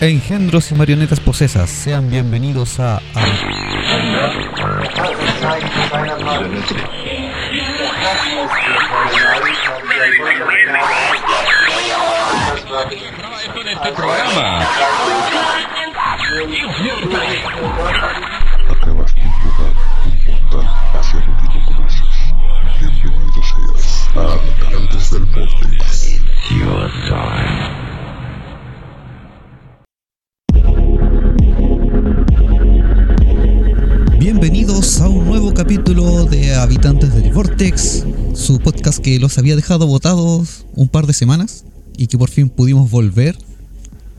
Engendros y marionetas posesas, sean bienvenidos a... este programa. Acabas de invocar un portal hacia lo que no conoces. Bienvenido seas a Habitantes del Vortex. Bienvenidos a nuevo capítulo de Habitantes del Vortex, su podcast que los había dejado botados un par de semanas y que por fin pudimos volver.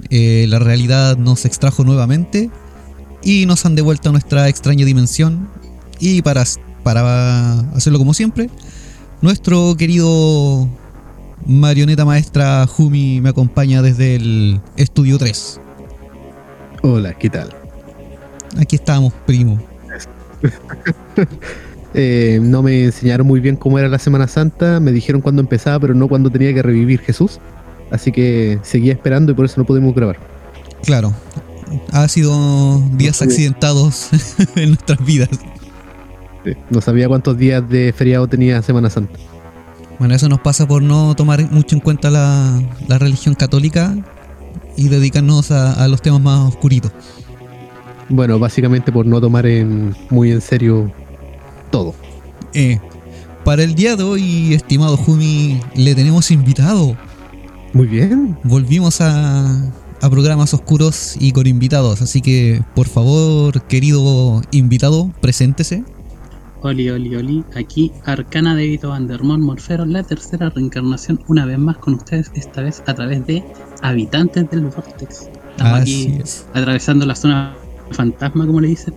Eh, la realidad nos extrajo nuevamente y nos han devuelto a nuestra extraña dimensión. Y para, para hacerlo como siempre, nuestro querido marioneta maestra Jumi me acompaña desde el estudio 3. Hola, ¿qué tal? Aquí estamos, primo. Eh, no me enseñaron muy bien cómo era la Semana Santa, me dijeron cuándo empezaba, pero no cuándo tenía que revivir Jesús. Así que seguía esperando y por eso no pudimos grabar. Claro, ha sido días accidentados en nuestras vidas. Sí, No sabía cuántos días de feriado tenía Semana Santa. Bueno, eso nos pasa por no tomar mucho en cuenta la, la religión católica y dedicarnos a, a los temas más oscuritos. Bueno, básicamente por no tomar en, muy en serio todo. Eh, para el día de hoy, estimado Jumi, le tenemos invitado. Muy bien. Volvimos a, a programas oscuros y con invitados, así que por favor, querido invitado, preséntese. Oli, oli, oli. Aquí Arcana de Vito Vandermont Morfero, la tercera reencarnación, una vez más con ustedes, esta vez a través de Habitantes del Vortex. Estamos Así aquí es. atravesando la zona fantasma, como le dicen.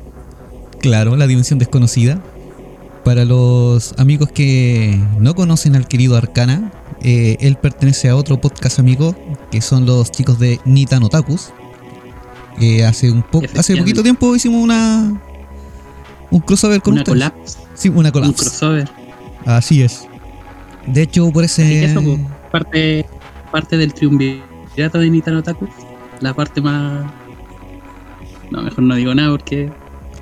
Claro, la dimensión desconocida. Para los amigos que no conocen al querido Arcana, eh, él pertenece a otro podcast amigo, que son los chicos de Nitan Otakus. Eh, hace un po- hace poquito tiempo hicimos una un crossover con Una ustedes. collab, Sí, una un collab. crossover. Así es. De hecho, por ese eso, pues, parte, parte del triunvirato de Nitano Otaku. La parte más. No, mejor no digo nada porque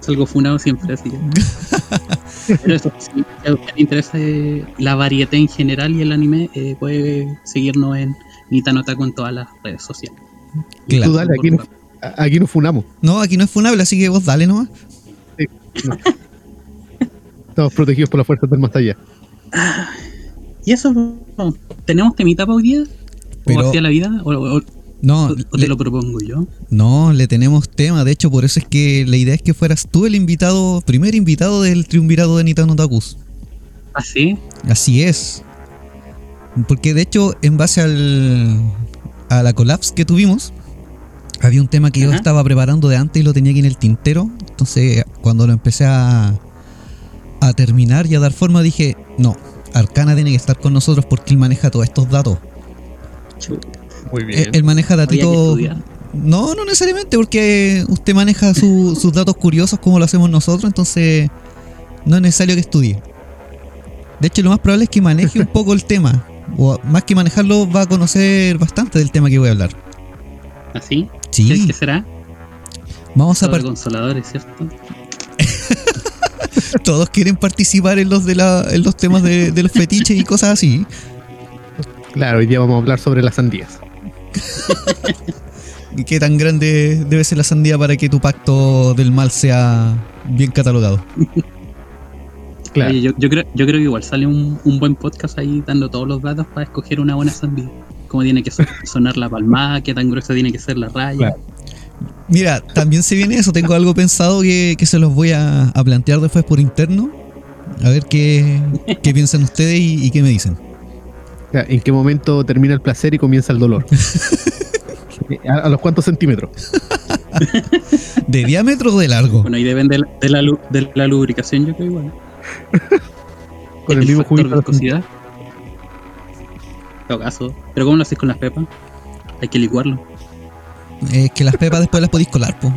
salgo funado siempre, así que. Pero eso, si a usted le interesa eh, la variedad en general y el anime, eh, puede seguirnos en Nitano Otaku en todas las redes sociales. Claro. Tú dale, aquí, no- aquí nos funamos. No, aquí no es funable, así que vos dale nomás. Estamos protegidos por las fuerzas del más allá. Y eso, ¿tenemos temita para hoy día? Pero- ¿O hacia la vida? ¿O, o- No, o- o le- te lo propongo yo? no, le tenemos tema. De hecho, por eso es que la idea es que fueras tú el invitado, primer invitado del triunvirato de Nitan Otakus. ¿Ah, sí? Así es. Porque de hecho, en base al, a la collapse que tuvimos, había un tema que yo estaba preparando de antes y lo tenía aquí en el tintero. Entonces, cuando lo empecé a, a terminar y a dar forma, dije, no, Arcana tiene que estar con nosotros porque él maneja todos estos datos. Muy Él, él maneja datitos... No, no necesariamente, porque usted maneja su- sus datos curiosos como lo hacemos nosotros, entonces no es necesario que estudie. De hecho, lo más probable es que maneje un poco el tema. O más que manejarlo, va a conocer bastante del tema que voy a hablar. ¿Así? Sí, ¿Crees que será? vamos a consoladores, ¿cierto? todos quieren participar en los de la, en los temas de, de los fetiches y cosas así. Claro, hoy día vamos a hablar sobre las sandías. ¿Y qué tan grande debe ser la sandía para que tu pacto del mal sea bien catalogado? Claro. Oye, yo, yo creo, yo creo que igual sale un, un buen podcast ahí dando todos los datos para escoger una buena sandía. Cómo tiene que so- sonar la palmada, qué tan gruesa tiene que ser la raya. Claro. Mira, también se viene eso. Tengo algo pensado que, que se los voy a, a plantear después por interno. A ver qué, qué piensan ustedes y, y qué me dicen. ¿En qué momento termina el placer y comienza el dolor? Eh, ¿A, a los cuántos centímetros? ¿De diámetro o de largo? Bueno, ahí depende de la, de la, lu- de la lubricación, yo creo igual. Con el mismo factor juguito. viscosidad. En todo caso. Pero ¿cómo lo haces con las pepas? Hay que licuarlo. Es que las pepas después las podéis colar, po.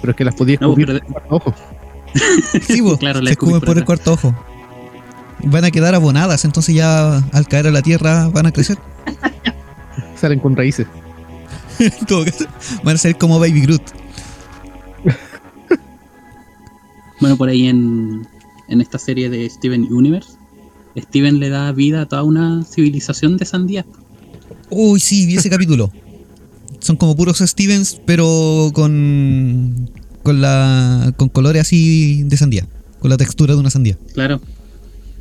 Pero es que las podías No, con cuarto ojo. Sí, po. Claro, se escupen por por el cuarto ojo. Van a quedar abonadas, entonces ya al caer a la tierra van a crecer. Salen con raíces. Van a ser como Baby Groot. Bueno, por ahí en, en esta serie de Steven Universe, Steven le da vida a toda una civilización de sandías. Uy, sí, vi ese capítulo. Son como puros Stevens, pero con. con la. con colores así de sandía. Con la textura de una sandía. Claro.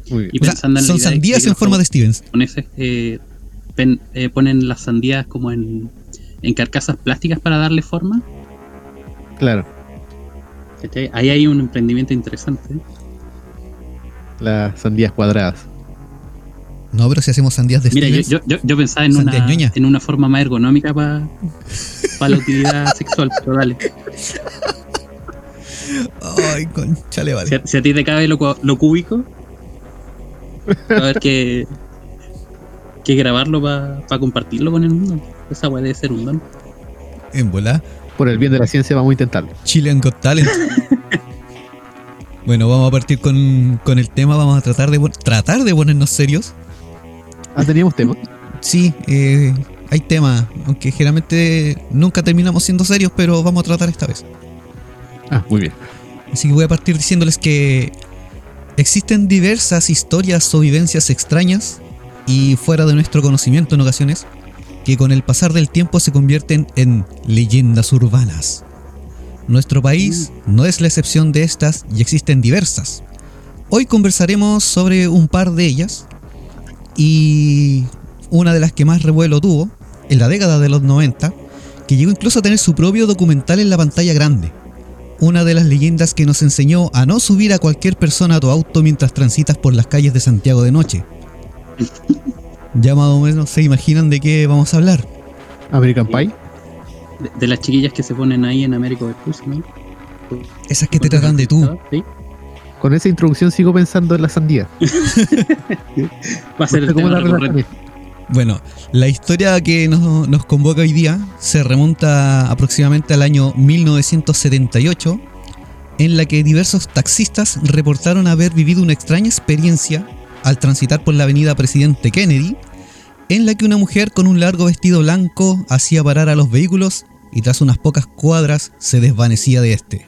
Muy bien. Y O sea, pensando en la son sandías en forma de Stevens. japoneses eh, pen- eh, ponen las sandías como en, en carcasas plásticas para darle forma. Claro, ¿cachai? Ahí hay un emprendimiento interesante. las sandías cuadradas. No, pero si hacemos sandías de Mira, yo, Stevens. yo, yo, yo pensaba en una, ñoña. en una forma más ergonómica para la utilidad sexual, pero dale. Ay, conchale, vale. Si a, si a ti te cabe lo, cu- lo cúbico, a ver que, que grabarlo para compartirlo con el mundo. Esa weá debe ser un don. En bola. Por el bien de la ciencia vamos a intentarlo. Chilean Got Talent. bueno, vamos a partir con, con el tema. Vamos a tratar de, tratar de ponernos serios. Ah, teníamos tema. Sí, eh, hay tema. Aunque generalmente nunca terminamos siendo serios, pero vamos a tratar esta vez. Ah, muy bien. Así que voy a partir diciéndoles que existen diversas historias o vivencias extrañas y fuera de nuestro conocimiento en ocasiones que con el pasar del tiempo se convierten en leyendas urbanas. Nuestro país no es la excepción de estas y existen diversas. Hoy conversaremos sobre un par de ellas y una de las que más revuelo tuvo en la década de los 90, que llegó incluso a tener su propio documental en la pantalla grande una de las leyendas que nos enseñó a no subir a cualquier persona a tu auto mientras transitas por las calles de Santiago de noche. Ya más o menos se imaginan de qué vamos a hablar. American Pie. De, de las chiquillas que se ponen ahí en América del Sur, ¿no? Esas que te tratan de tú. ¿Sí? Con esa introducción sigo pensando en la sandía. Va a ser el tema la recurrente. Bueno, la historia que nos, nos convoca hoy día se remonta aproximadamente al año 1978, en la que diversos taxistas reportaron haber vivido una extraña experiencia al transitar por la avenida Presidente Kennedy, en la que una mujer con un largo vestido blanco hacía parar a los vehículos y tras unas pocas cuadras se desvanecía de este.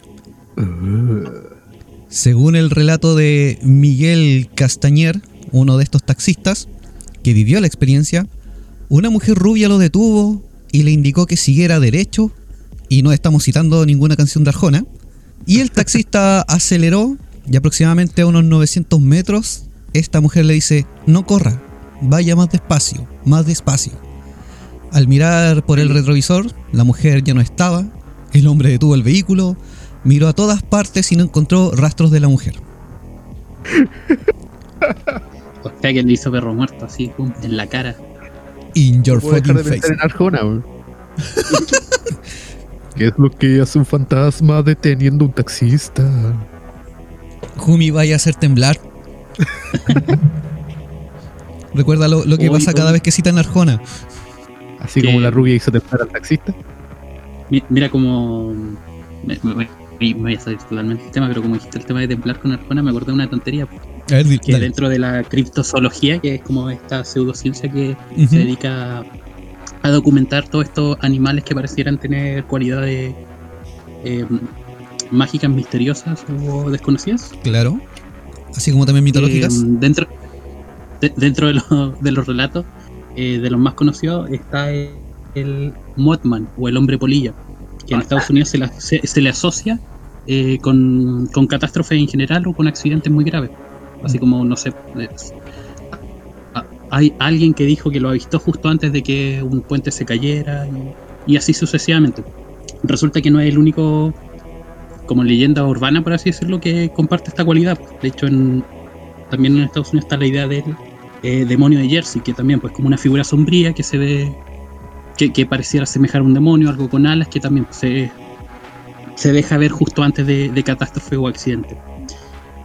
Según el relato de Miguel Castañer, uno de estos taxistas, que vivió la experiencia, una mujer rubia lo detuvo y le indicó que siguiera derecho, y no estamos citando ninguna canción de Arjona, y el taxista aceleró y aproximadamente a unos 900 metros, esta mujer le dice, no corra, vaya más despacio, más despacio. Al mirar por el retrovisor, la mujer ya no estaba, el hombre detuvo el vehículo, miró a todas partes y no encontró rastros de la mujer. Hostia, que le hizo perro muerto así, pum, en la cara. In your No puedo dejar fucking de pensar face. en Arjona. ¿Qué es lo que hace un fantasma deteniendo un taxista? Jumi vaya a hacer temblar. Recuerda lo, lo que Uy, pasa cada vez que citan Arjona. Así Que- como la rubia hizo temblar al taxista. Mi- Mira como. Me, me- me- voy a salir totalmente del tema, pero como dijiste el tema de templar con Arjona, me acordé de una tontería. Ver, Que dale. dentro de la criptozoología, que es como esta pseudociencia que se dedica a, documentar todos estos animales que parecieran tener cualidades eh, mágicas, misteriosas o desconocidas. Claro. Así como también mitológicas. Eh, dentro de- dentro de, los- de los relatos, eh, de los más conocidos, está el, el Mothman o el hombre polilla, que en Estados Unidos se, la- se- se le asocia eh, con, con catástrofes en general o con accidentes muy graves. Así como, no sé, hay alguien que dijo que lo avistó justo antes de que un puente se cayera y, así sucesivamente. Resulta que no es el único como leyenda urbana, por así decirlo, que comparte esta cualidad. De hecho, también en Estados Unidos está la idea del eh, demonio de Jersey, que también pues como una figura sombría que se ve, que, pareciera asemejar a un demonio, algo con alas, que también se, se deja ver justo antes de catástrofe o accidente.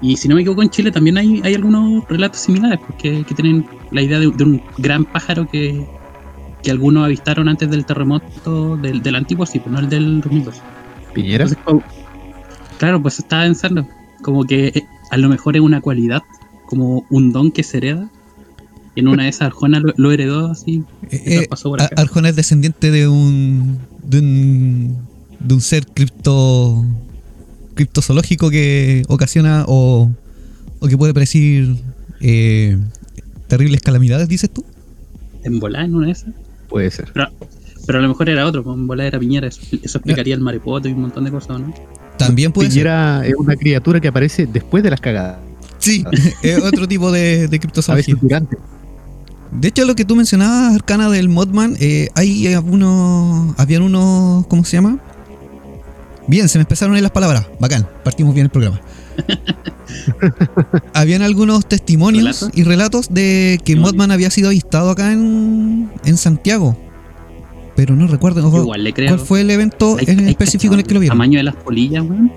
Y si no me equivoco, en Chile también hay, hay algunos relatos similares, porque que tienen la idea de, de un gran pájaro que, que algunos avistaron antes del terremoto del, del antiguo, sí, pues no el del 2002. Piñera. Entonces, como- claro, pues estaba pensando, como que eh, a lo mejor es una cualidad, como un don que se hereda, Y en una de esas Arjona lo, lo heredó así. Eh, eh. Arjona es descendiente de un. de un. de un ser cripto. Criptozoológico que ocasiona o. o que puede predecir. eh, terribles calamidades, dices tú. En volar en una de esas. Puede ser. Pero, pero a lo mejor era otro, pues, en volar era Piñera. Eso, eso explicaría el marepoto y un montón de cosas, ¿no? También puede ser. Piñera es una criatura que aparece después de las cagadas. Sí, es otro tipo de, de A veces criptozoología. durante. De hecho, lo que tú mencionabas, Arcana del Modman, eh, hay algunos. Habían unos. ¿Cómo se llama? Bien, se me empezaron ahí las palabras. Bacán, partimos bien el programa. Habían algunos testimonios y relatos de que. Modman había sido avistado acá en, en Santiago. Pero no recuerdo ojo, Igual le creo. cuál fue el evento Hay- en hay específico en el que lo El vieron. tamaño de las polillas, weón.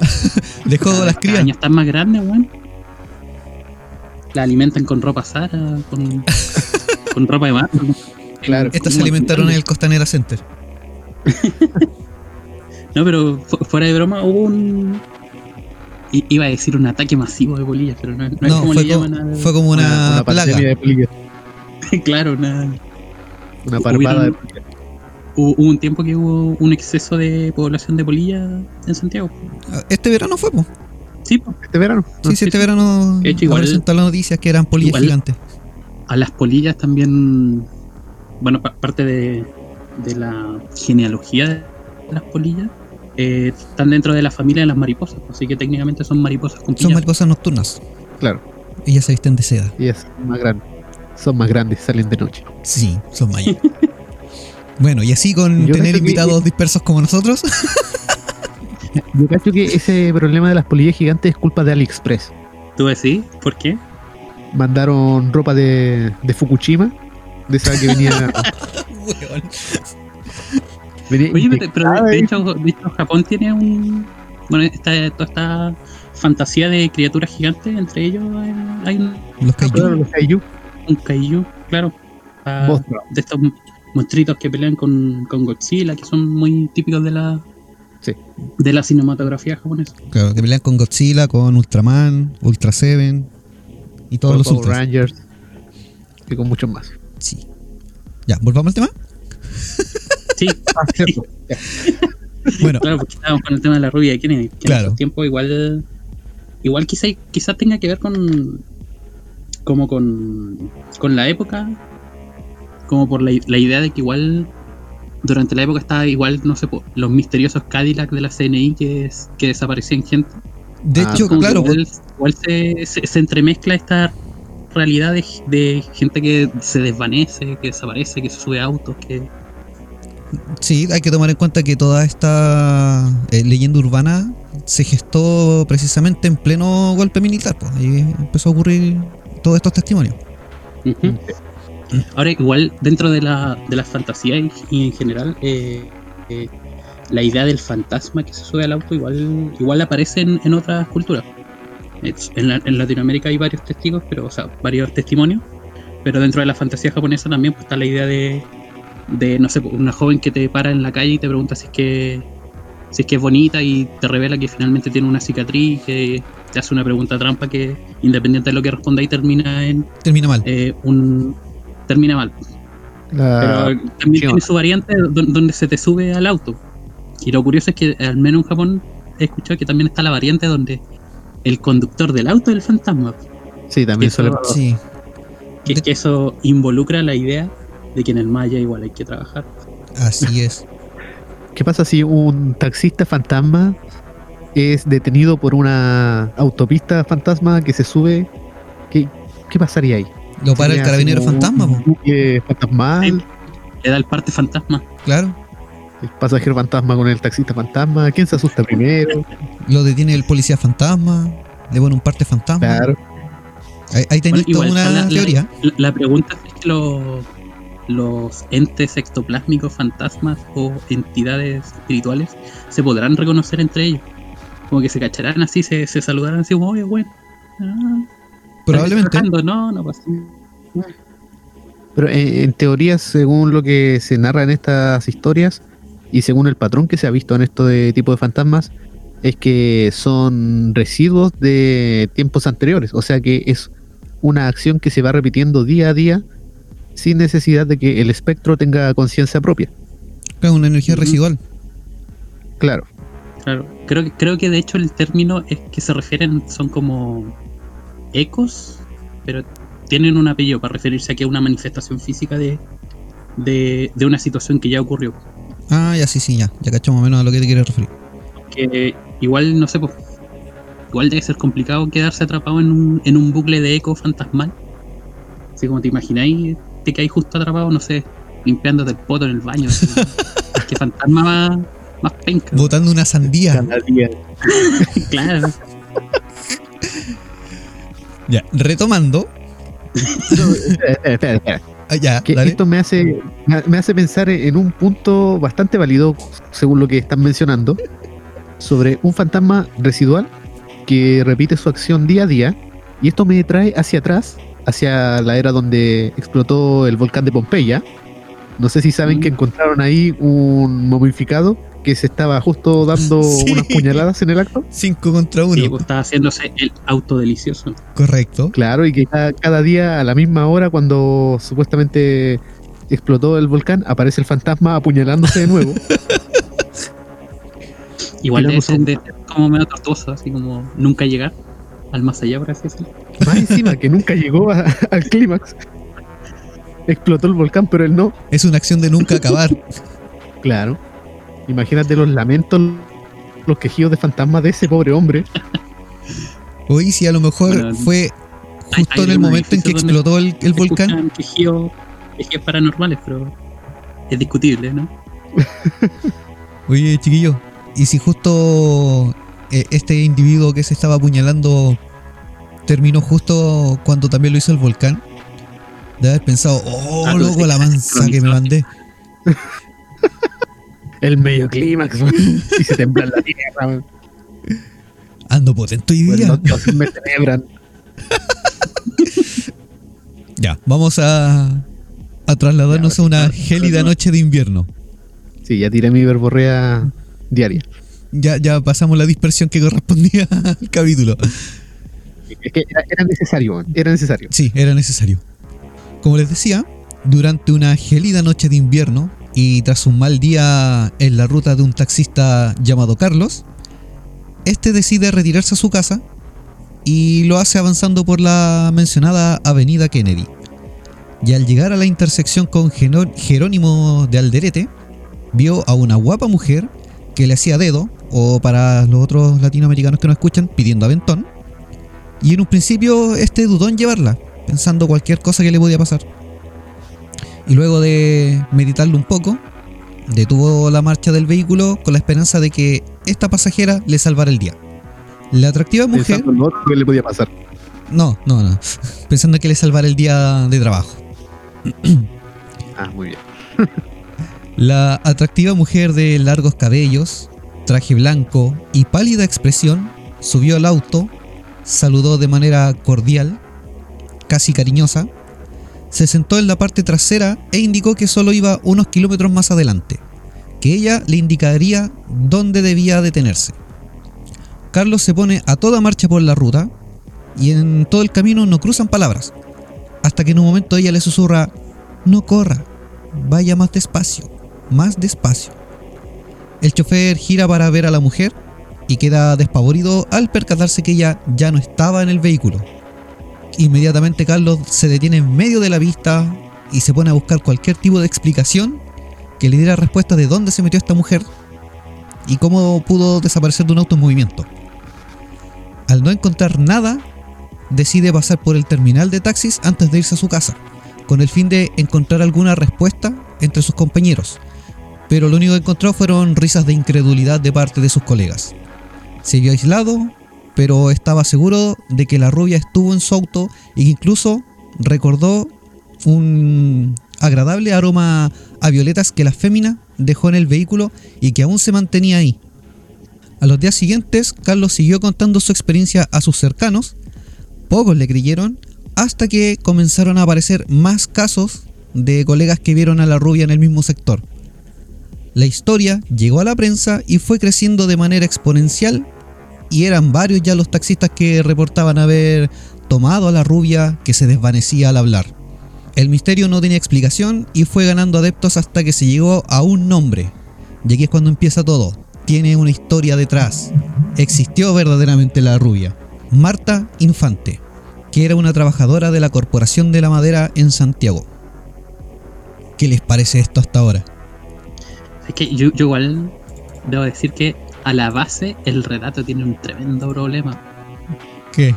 Dejó Cada- las cada crías. año están más grandes, weón. La alimentan con ropa Sara, con, con ropa de marca. Claro. Estas se alimentaron en el Costanera Center. No, pero fu- fuera de broma hubo un. i- Iba a decir un ataque masivo de polillas, pero no, no es No, como fue, le llaman a- fue como una, una plaga. de polillas. claro, una, Una parvada de Hubieron- hubo, hubo un tiempo que hubo un exceso de población de polillas en Santiago. Este verano fue, po. Sí, po. este verano. Sí, sí, sí, este sí. verano De hecho, igual- las noticias que eran polillas igual- gigantes. a las polillas también. Bueno, pa- parte de, de la genealogía de las polillas. Eh, están dentro de la familia de las mariposas, así que técnicamente son mariposas con Son mariposas nocturnas. Claro. Ellas se visten de seda. Ellas son más grandes. Son más grandes, salen de noche. Sí, son mayas. bueno, y así con Yo tener que- invitados dispersos como nosotros. Yo cacho que ese problema de las polillas gigantes es culpa de AliExpress. ¿Tú decís? ¿Por qué? Mandaron ropa de, de Fukushima. De esa que venía. Oye, pero, pero de, de hecho, de hecho Japón tiene un. Bueno, esta, toda esta fantasía de criaturas gigantes, entre ellos eh, hay un, Los kaiju. Claro, los kaiju. un kaiju, claro. ah, de estos monstruitos que pelean con, con Godzilla, que son muy típicos de la Sí. de la cinematografía japonesa. Claro, que pelean con Godzilla, con Ultraman, Ultra Seven y todos con los Power ultras. Rangers. Y con muchos más. Sí. Ya, volvamos al tema. Sí, Ah, cierto. Bueno, claro, porque estábamos con el tema de la rubia de Kennedy, que Claro. en esos tiempos igual igual quizá, quizá tenga que ver con como con, con la época como por la, la idea de que igual durante la época estaba igual no sé los misteriosos Cadillac de la CNI que, es- que desaparecían gente de Ah, hecho, claro, igual, igual se, se- se entremezcla esta realidad de, de gente que se desvanece que desaparece que se sube autos que sí, hay que tomar en cuenta que toda esta eh, leyenda urbana se gestó precisamente en pleno golpe militar. Pues. Ahí empezó a ocurrir todos estos testimonios. Ahora, igual dentro de la, de las fantasías y, en general, eh, eh, la idea del fantasma que se sube al auto igual, igual aparece en, otras culturas. En, la- en Latinoamérica hay varios testigos, pero, o sea, varios testimonios, pero dentro de la fantasía japonesa también pues, está la idea de, de, no sé, una joven que te para en la calle y te pregunta si es que si es que es bonita y te revela que finalmente tiene una cicatriz que te hace una pregunta trampa que independiente de lo que responda ahí termina en Termina mal. eh, un termina mal. La- Pero también tiene su variante don- donde se te sube al auto. Y lo curioso es que al menos en Japón he escuchado que también está la variante donde el conductor del auto es el fantasma. sí, también suele pasar. Sí. Que, De- que eso involucra la idea de que en el Maya igual hay que trabajar. Así es. ¿Qué pasa si un taxista fantasma es detenido por una autopista fantasma que se sube? ¿Qué, qué pasaría ahí? Lo para el carabinero fantasma, un fantasmal, Sí. Le da el parte fantasma. claro. el pasajero fantasma con el taxista fantasma. ¿Quién se asusta primero? Lo detiene el policía fantasma. Le pone un parte fantasma. Claro. Ahí, ahí tenéis Bueno, toda una la- teoría. La, la pregunta es que los, los entes ectoplásmicos, fantasmas o entidades espirituales se podrán reconocer entre ellos. Como que se cacharán así, se, se saludarán así como, oye, bueno. ah, Probablemente. No, no pasa. Pero eh, en teoría, según lo que se narra en estas historias y según el patrón que se ha visto en esto de tipo de fantasmas, es que son residuos de tiempos anteriores. O sea que es una acción que se va repitiendo día a día sin necesidad de que el espectro tenga conciencia propia. Es una energía residual. Claro. Claro, creo que, creo que de hecho el término es que se refieren, son como ecos, pero tienen un apellido para referirse a que es una manifestación física de, de, de una situación que ya ocurrió. Ah, ya sí, sí, ya. Ya cachamos más o menos a lo que te quieres referir. Que igual, no sé, pues, igual debe ser complicado quedarse atrapado en un, en un bucle de eco fantasmal. Así como te imagináis, te caes justo atrapado, no sé, limpiándote el poto en el baño. Qué fantasma más, más penca. Botando una sandía. Claro. Ya, retomando. No, espera, espera. Ah, ya, Que esto me hace, me hace pensar en un punto bastante válido, según lo que están mencionando, sobre un fantasma residual que repite su acción día a día. Y esto me trae hacia atrás, hacia la era donde explotó el volcán de Pompeya. No sé si saben Mm. que encontraron ahí un momificado que se estaba justo dando Sí. unas puñaladas en el acto. Cinco contra uno. Sí, pues estaba haciéndose el autodelicioso. Correcto. Claro, y que cada, cada día a la misma hora, cuando supuestamente explotó el volcán, aparece el fantasma apuñalándose de nuevo. Igual ser, un- como medio tortuoso, así como nunca llegar al más allá, por así decirlo. Más encima, que nunca llegó a- al clímax. Explotó el volcán, pero él no. Es una acción de nunca acabar. Claro. Imagínate los lamentos, los quejidos de fantasma de ese pobre hombre. Hoy si a lo mejor Bueno, fue justo hay en el momento en que explotó el, el volcán. Quejidos, quejidos paranormales, pero es discutible, ¿no? Oye, chiquillo, ¿y si justo eh, este individuo que se estaba apuñalando terminó justo cuando también lo hizo el volcán? De haber pensado, oh, Ah, loco, la mansa que me mandé. El medio clímax. y se tembla la tierra. Ando potente hoy día. me tenebran. Ya, vamos a, a trasladarnos Ya, a una gélida noche de invierno. Sí, ya tiré mi verborrea diaria. Ya, ya pasamos la dispersión que correspondía al capítulo. Es que era, necesario, era necesario. Sí, era necesario. Como les decía, durante una gélida noche de invierno y tras un mal día en la ruta de un taxista llamado Carlos, este decide retirarse a su casa y lo hace avanzando por la mencionada avenida Kennedy. Y al llegar a la intersección con Jerónimo de Alderete, vio a una guapa mujer que le hacía dedo, o para los otros latinoamericanos que no escuchan, pidiendo aventón. Y en un principio este dudó en llevarla, pensando cualquier cosa que le podía pasar. Y luego de meditarlo un poco, detuvo la marcha del vehículo con la esperanza de que esta pasajera le salvara el día. La atractiva mujer... Pensando en otro que le podía pasar. No, no, no. Pensando que le salvara el día de trabajo. Ah, muy bien. La atractiva mujer de largos cabellos, traje blanco y pálida expresión subió al auto, saludó de manera cordial, casi cariñosa, se sentó en la parte trasera e indicó que solo iba unos kilómetros más adelante, que ella le indicaría dónde debía detenerse. Carlos se pone a toda marcha por la ruta y en todo el camino no cruzan palabras, hasta que en un momento ella le susurra, no corra, vaya más despacio, más despacio. El chofer gira para ver a la mujer y queda despavorido al percatarse que ella ya no estaba en el vehículo. Inmediatamente Carlos se detiene en medio de la pista y se pone a buscar cualquier tipo de explicación que le diera respuesta de dónde se metió esta mujer y cómo pudo desaparecer de un auto en movimiento. Al no encontrar nada, decide pasar por el terminal de taxis antes de irse a su casa, con el fin de encontrar alguna respuesta entre sus compañeros, pero lo único que encontró fueron risas de incredulidad de parte de sus colegas. Se vio aislado, pero estaba seguro de que la rubia estuvo en su auto e incluso recordó un agradable aroma a violetas que la fémina dejó en el vehículo y que aún se mantenía ahí. A los días siguientes, Carlos siguió contando su experiencia a sus cercanos. Pocos le creyeron hasta que comenzaron a aparecer más casos de colegas que vieron a la rubia en el mismo sector. La historia llegó a la prensa y fue creciendo de manera exponencial y eran varios ya los taxistas que reportaban haber tomado a la rubia que se desvanecía al hablar. El misterio no tenía explicación y fue ganando adeptos hasta que se llegó a un nombre. Y aquí es cuando empieza todo. Tiene una historia detrás. Existió verdaderamente la rubia. Marta Infante, que era una trabajadora de la Corporación de la Madera en Santiago. ¿Qué les parece esto hasta ahora? Es que yo, yo igual debo decir que a la base el relato tiene un tremendo problema. ¿Qué?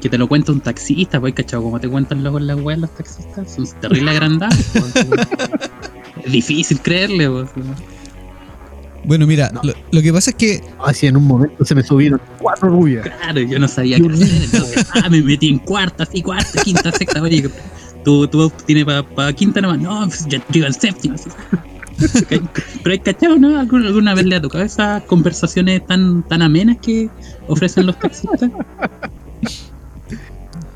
Que te lo cuenta un taxista, pues, ¿cachado? Como te cuentan luego en la web los taxistas, son terrible agrandados. pues, es difícil creerle, pues. Bueno, mira, lo, lo que pasa es que Así en un momento se me subieron cuatro rubias. Claro, yo no sabía qué hacer. Entonces, ah, me metí en cuarta, sí, cuarta, quinta, sexta. Oye, tú, tú tienes para quinta nomás. No, pues yo yo iba en séptima. así. Pero hay cachado, ¿no? ¿Alguna, vez le ha tocado esas conversaciones tan, tan amenas que ofrecen los taxistas?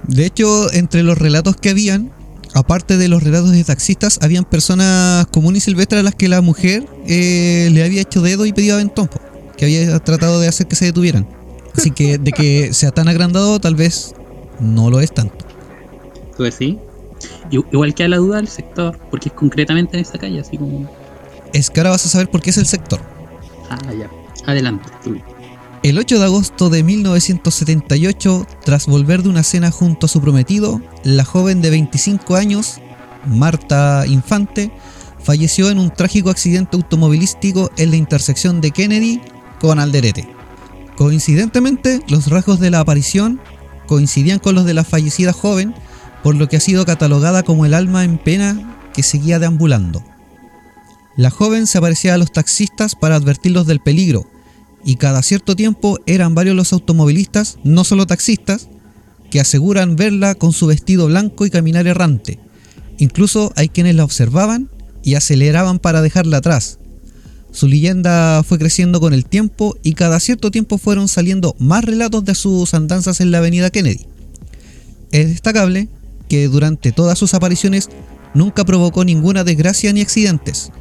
De hecho, entre los relatos que habían, aparte de los relatos de taxistas, habían personas comunes y silvestres a las que la mujer eh, le había hecho dedo y pedido aventón, que había tratado de hacer que se detuvieran. Así que de que sea tan agrandado, tal vez no lo es tanto. ¿Tú decís? Igu- Igual que a la duda del sector, porque es concretamente en esa calle, así como. Es que ahora vas a saber por qué es el sector. Ah, ya. Adelante, tú. El 8 de agosto de 1978, tras volver de una cena junto a su prometido, la joven de 25 años, Marta Infante, falleció en un trágico accidente automovilístico en la intersección de Kennedy con Alderete. Coincidentemente, los rasgos de la aparición coincidían con los de la fallecida joven, por lo que ha sido catalogada como el alma en pena que seguía deambulando. La joven se aparecía a los taxistas para advertirlos del peligro, y cada cierto tiempo eran varios los automovilistas, no solo taxistas, que aseguran verla con su vestido blanco y caminar errante. Incluso hay quienes la observaban y aceleraban para dejarla atrás. Su leyenda fue creciendo con el tiempo y cada cierto tiempo fueron saliendo más relatos de sus andanzas en la avenida Kennedy. Es destacable que durante todas sus apariciones nunca provocó ninguna desgracia ni accidentes.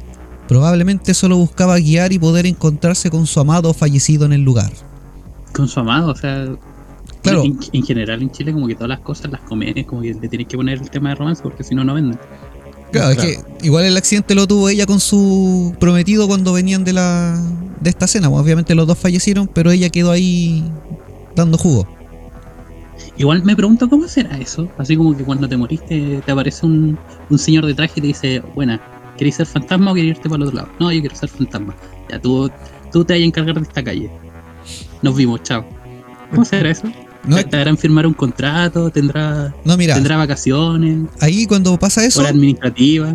Probablemente solo buscaba guiar y poder encontrarse con su amado fallecido en el lugar. Con su amado, o sea. Claro. En, en general en Chile, como que todas las cosas, las comedias, como que le tienes que poner el tema de romance, porque si no, no venden. Claro, es que igual el accidente lo tuvo ella con su prometido cuando venían de la de esta cena. Pues, obviamente los dos fallecieron, pero ella quedó ahí dando jugo. Igual me pregunto cómo será eso. Así como que cuando te moriste te aparece un, un señor de traje y te dice, buena, ¿queréis ser fantasma o queréis irte para el otro lado? No, yo quiero ser fantasma. Ya tú, tú te vas a encargar de esta calle. Nos vimos, chao. ¿Cómo será eso? No, ¿Te harán firmar un contrato? ¿Tendrá, no mira, tendrá vacaciones? ahí cuando pasa eso, ¿Hora administrativa?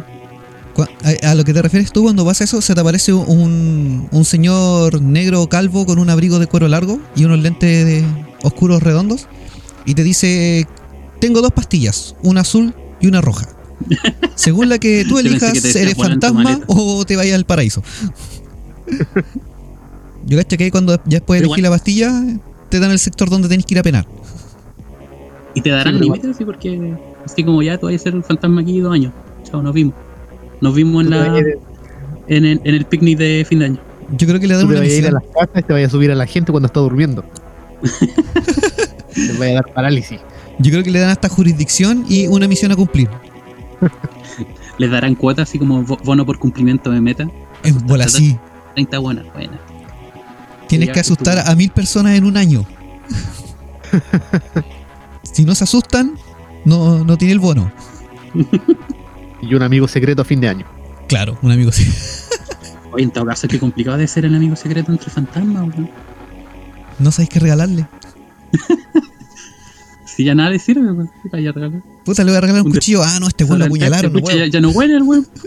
a, a lo que te refieres tú, cuando pasa eso, se te aparece un, un señor negro calvo con un abrigo de cuero largo y unos lentes de- oscuros redondos y te dice, tengo dos pastillas, una azul y una roja. Según la que tú elijas, que eres "Ponla en tu fantasma maleta". o te vayas al paraíso. Yo caché que ahí cuando ya después de elegir la pastilla, te dan el sector donde tenés que ir a penar. ¿Y te darán Sí, límites? Así porque, así como ya tú vas a ser un fantasma aquí dos años. Chao, nos vimos. Nos vimos en, la, en, el, en el picnic de fin de año. Yo creo que le dan tú te a ir a las casas y te vayas a subir a la gente cuando está durmiendo. te vaya a dar parálisis. Yo creo que le dan hasta jurisdicción y una misión a cumplir. Les darán cuotas así como bo- bono por cumplimiento de meta. En bola así. 30 buenas, buenas. Tienes que asustar a mil personas en un año. si no se asustan, no, no tiene el bono. Y un amigo secreto a fin de año. Claro, un amigo sí. Oye, en todo caso, qué complicado de ser el amigo secreto entre fantasmas, weón. No sabéis qué regalarle. Si ya nada le sirve, pues, ¿qué vaya a regalar? Puta, le voy a regalar un cuchillo. Ah, no, este weón lo apuñalaron. no puedo. ya, ya no huele el weón.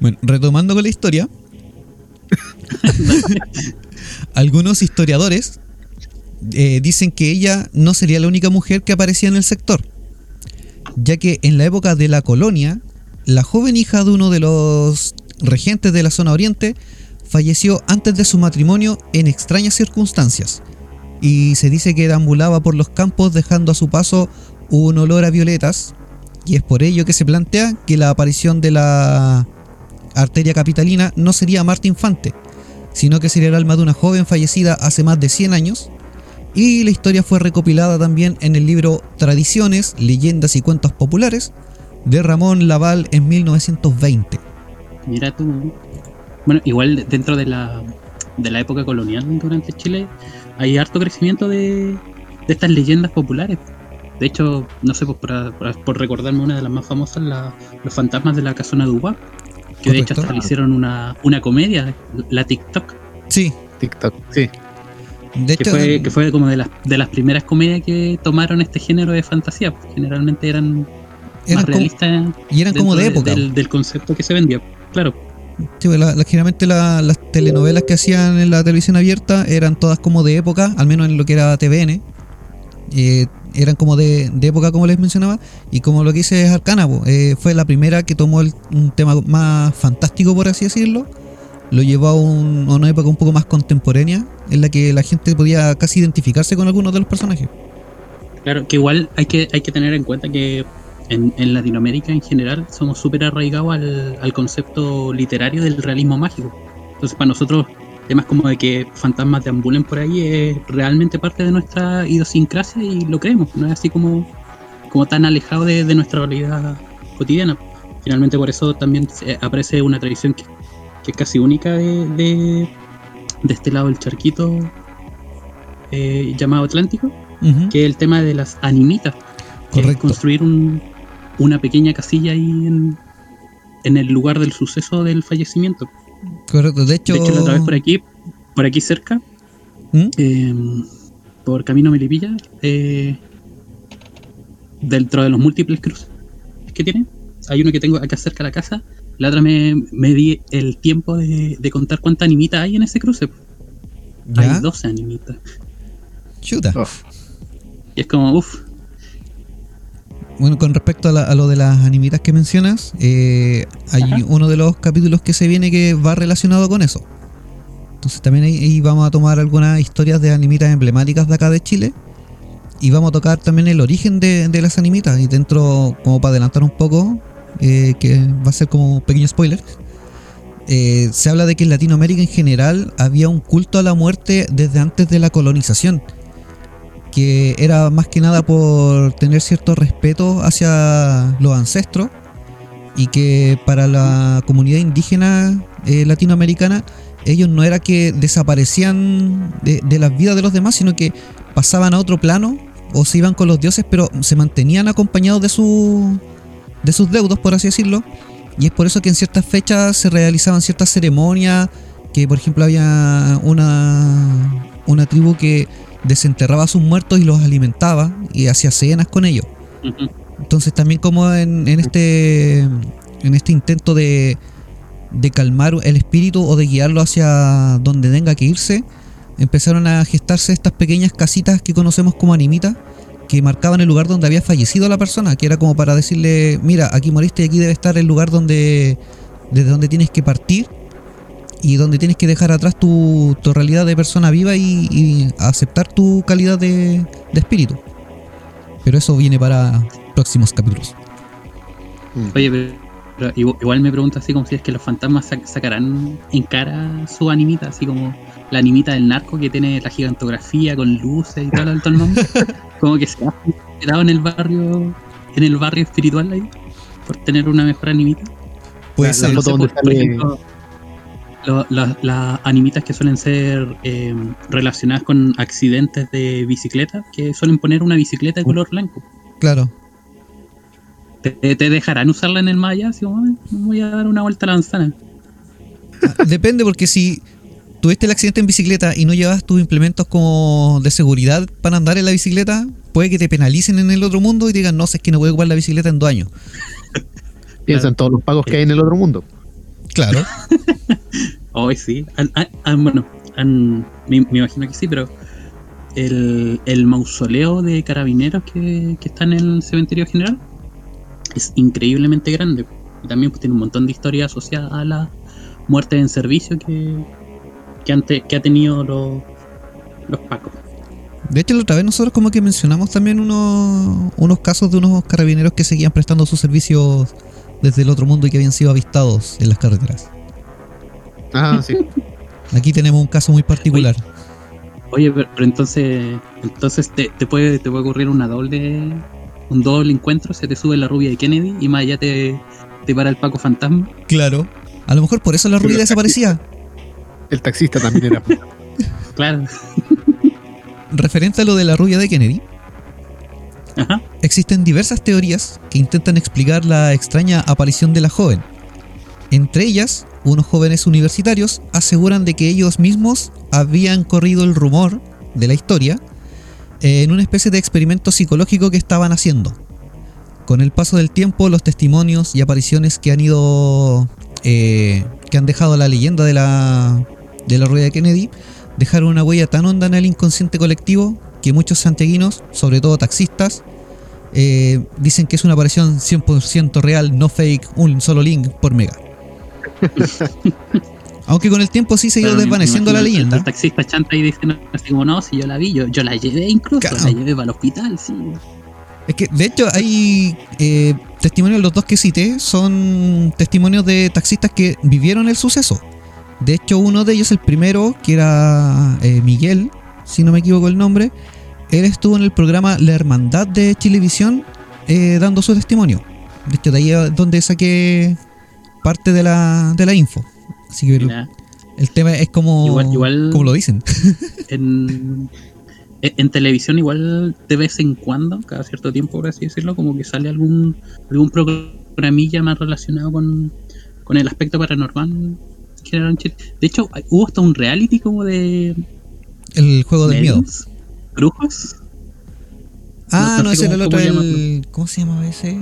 Bueno, retomando con la historia, algunos historiadores eh, dicen que ella no sería la única mujer que aparecía en el sector, ya que en la época de la colonia, la joven hija de uno de los regentes de la zona oriente falleció antes de su matrimonio en extrañas circunstancias, y se dice que deambulaba por los campos dejando a su paso un olor a violetas, y es por ello que se plantea que la aparición de la arteria capitalina no sería Marta Infante, sino que sería el alma de una joven fallecida hace más de 100 años Y la historia fue recopilada también en el libro Tradiciones, Leyendas y Cuentos Populares de Ramón Laval en 1920. Mira tú. Bueno, igual dentro de la, de la época colonial durante Chile hay harto crecimiento de, de estas leyendas populares. De hecho, no sé, pues, por, por- por recordarme una de las más famosas, la- los fantasmas de la casona de Uba, que de hecho hasta le hicieron una, una comedia, la TikTok, Sí, TikTok, sí. de que hecho, fue, que fue como de las, de las primeras comedias que tomaron este género de fantasía. pues, Generalmente eran, eran más realistas y eran como de época. del, del concepto que se vendía. Claro, Sí, pues, la- la- generalmente la- las telenovelas que hacían en la televisión abierta eran todas como de época, al menos en lo que era TVN. Eh, eran como de, de época, como les mencionaba. Y como lo que hice es Arcana, po, eh, fue la primera que tomó un tema más fantástico, por así decirlo. Lo llevó a, a una época un poco más contemporánea, en la que la gente podía casi identificarse con algunos de los personajes. Claro, que igual hay que, hay que tener en cuenta que en, en Latinoamérica en general somos súper arraigados al, al concepto literario del realismo mágico. Entonces para nosotros temas como de que fantasmas deambulen por ahí es realmente parte de nuestra idiosincrasia y lo creemos, no es así como, como tan alejado de, de nuestra realidad cotidiana. Finalmente por eso también aparece una tradición que, que es casi única de, de, de este lado del charquito eh, llamado Atlántico que es el tema de las animitas. que es Correcto. construir un- una pequeña casilla ahí en, en el lugar del suceso del fallecimiento. Correcto, de hecho. De hecho, la otra vez por aquí, por aquí cerca, ¿Mm? eh, por Camino Melipilla, eh, dentro de los múltiples cruces que tiene, hay uno que tengo acá cerca de la casa. La otra me, me di el tiempo de, de contar cuántas animitas hay en ese cruce. ¿Ya? Hay 12 animitas. Chuta. Oh. Y es como, uff, Bueno, con respecto a, la- a lo de las animitas que mencionas, eh, hay Ajá. uno de los capítulos que se viene que va relacionado con eso. Entonces también ahí, ahí vamos a tomar algunas historias de animitas emblemáticas de acá de Chile. Y vamos a tocar también el origen de, de las animitas. Y dentro, como para adelantar un poco, eh, que va a ser como un pequeño spoiler. eh, se habla de que en Latinoamérica en general había un culto a la muerte desde antes de la colonización que era más que nada por tener cierto respeto hacia los ancestros y que para la comunidad indígena eh, latinoamericana ellos no era que desaparecían de, las vidas de los demás, sino que pasaban a otro plano o se iban con los dioses, pero se mantenían acompañados de, su, de sus deudos, por así decirlo. Y es por eso que en ciertas fechas se realizaban ciertas ceremonias, que por ejemplo había una, una tribu que desenterraba a sus muertos y los alimentaba y hacía cenas con ellos. Entonces también como en, en este en este intento de, de calmar el espíritu o de guiarlo hacia donde tenga que irse, empezaron a gestarse estas pequeñas casitas que conocemos como animitas, que marcaban el lugar donde había fallecido la persona, que era como para decirle, mira, aquí moriste y aquí debe estar el lugar donde desde donde tienes que partir y donde tienes que dejar atrás tu, tu realidad de persona viva y, y aceptar tu calidad de, de espíritu. Pero eso viene para próximos capítulos. Oye, pero, pero igu- igual me pregunto así como si es que los fantasmas sac- sacarán en cara su animita, así como la animita del narco que tiene la gigantografía con luces y todo el todo el nombre. como que se ha quedado en el barrio, en el barrio espiritual ahí, por tener una mejor animita. No sé, por, por ejemplo, la- las animitas que suelen ser eh, relacionadas con accidentes de bicicleta, que suelen poner una bicicleta de color blanco. Claro. ¿Te, te dejarán usarla en el Maya? "Ay, voy a dar una vuelta a la manzana. Ah, Depende porque si tuviste el accidente en bicicleta y no llevas tus implementos como de seguridad para andar en la bicicleta, puede que te penalicen en el otro mundo y te digan, no sé, es que no voy a ocupar la bicicleta en dos años. Piensa en todos los pagos que hay en el otro mundo. Claro. Hoy sí. Bueno, me, me imagino que sí, pero el, el mausoleo de carabineros que, que está en el cementerio general es increíblemente grande. Y también pues, tiene un montón de historias asociadas a la muerte en servicio que, que, han te- que ha tenido los, los pacos. De hecho, la otra vez nosotros como que mencionamos también unos, unos casos de unos carabineros que seguían prestando sus servicios desde el otro mundo y que habían sido avistados en las carreteras. Ah, sí. Aquí tenemos un caso muy particular. Oye, pero, pero entonces, entonces te, te puede, te puede ocurrir una doble, un doble encuentro, se te sube la rubia de Kennedy y más allá te, te para el Paco Fantasma. Claro. A lo mejor por eso la rubia desaparecía. El taxista también era. Claro. Referente a lo de la rubia de Kennedy, Ajá. Existen diversas teorías que intentan explicar la extraña aparición de la joven. Entre ellas, unos jóvenes universitarios aseguran de que ellos mismos habían corrido el rumor de la historia en una especie de experimento psicológico que estaban haciendo. Con el paso del tiempo, los testimonios y apariciones que han ido. eh, que han dejado la leyenda de la, de la rueda de Kennedy dejaron una huella tan honda en el inconsciente colectivo que muchos santiaguinos, sobre todo taxistas, eh, dicen que es una aparición 100% real, no fake, un solo link por mega. Aunque con el tiempo sí se ha ido desvaneciendo la leyenda. El taxista chanta y dice no, así como, no, si yo la vi, yo, yo la llevé incluso, Claro. la llevé para el hospital, sí. Es que de hecho hay eh, testimonios, los dos que cité, son testimonios de taxistas que vivieron el suceso. De hecho, uno de ellos, el primero, que era eh, Miguel, si no me equivoco el nombre, él estuvo en el programa La Hermandad de Chilevisión eh, dando su testimonio. De hecho, de ahí es donde saqué parte de la, de la info. Así que el, Mira, el tema es como, Igual- igual- como lo dicen. en, en televisión igual de vez en cuando, cada cierto tiempo, por así decirlo, como que sale algún, algún programilla más relacionado con, con el aspecto paranormal. De hecho, hubo hasta un reality como de El juego del miedo. Brujos, Ah, no no, sé ese era el otro. cómo El, ¿Cómo se llamaba ese?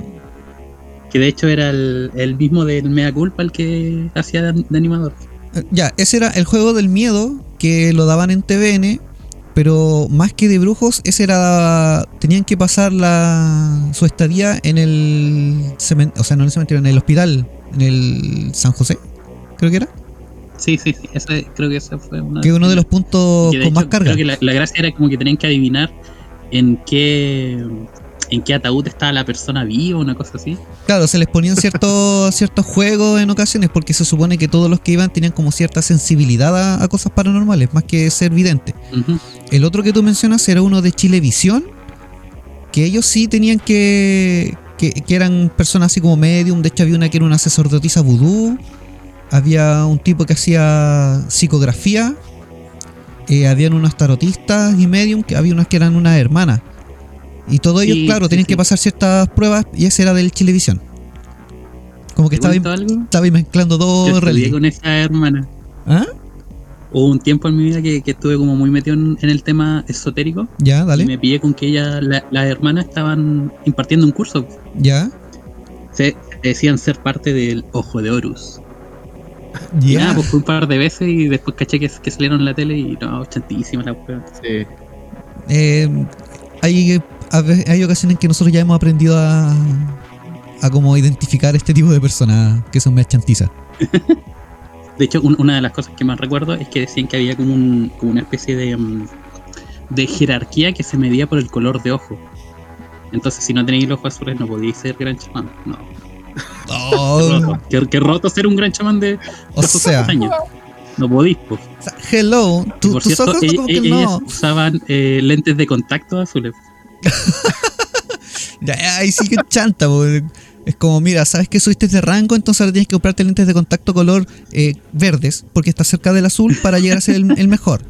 que de hecho era el, el mismo del Mea Culpa el que hacía de, de animador. Eh, Ya, ese era el juego del miedo que lo daban en TVN, pero más que de brujos, ese era. Tenían que pasar la, su estadía en el cementerio, o sea, no en el cementerio, en el hospital, en el San José, creo que era. Sí, sí, sí, ese, creo que ese fue una Que uno de los puntos de con más carga. Creo que la, la gracia era como que tenían que adivinar en qué en qué ataúd estaba la persona viva, una cosa así. Claro, se les ponían ciertos, ciertos juegos en ocasiones, porque se supone que todos los que iban tenían como cierta sensibilidad a, a cosas paranormales, más que ser vidente. El otro que tú mencionas era uno de Chilevisión, que ellos sí tenían que, que, que eran personas así como medium, de hecho había una que era una sacerdotisa vudú, había un tipo que hacía psicografía, eh, habían unos tarotistas y medium, que había unas que eran unas hermanas. Y todos ellos, Sí, claro, sí, tenían sí. que pasar ciertas pruebas y ese era del Chilevisión. Como que ¿Te estaba, algo? mezclando Yo dos estudié realidades. con esa hermana. ¿Ah? Hubo un tiempo en mi vida que, que estuve como muy metido en, en el tema esotérico Ya, y dale. me pillé con que ella, la- las hermanas estaban impartiendo un curso. Ya. Se decían ser parte del Ojo de Horus. Ya. nada, pues fue un par de veces y después caché que, que salieron en la tele y no, chantísimas las weas. Sí. Eh, hay, a ve- hay ocasiones en que nosotros ya hemos aprendido a, a como identificar este tipo de personas que son más chantizas. De hecho, un- una de las cosas que más recuerdo es que decían que había como, un, como una especie de, mm, de jerarquía que se medía por el color de ojo. Entonces, si no tenéis los ojos azules, no podíais ser gran chamán. No. Oh, Roto. Qué, qué roto ser un gran chamán de, o sea, castaños. No podís, po. o sea, hello, tu- por cierto, ojos e- como e- que ellas no. usaban eh, lentes de contacto azules. Ya, ahí sí que chanta, po. Es como, mira, sabes que subiste de rango, entonces ahora tienes que comprarte lentes de contacto color eh, verdes, porque está cerca del azul para llegar a ser el, el mejor.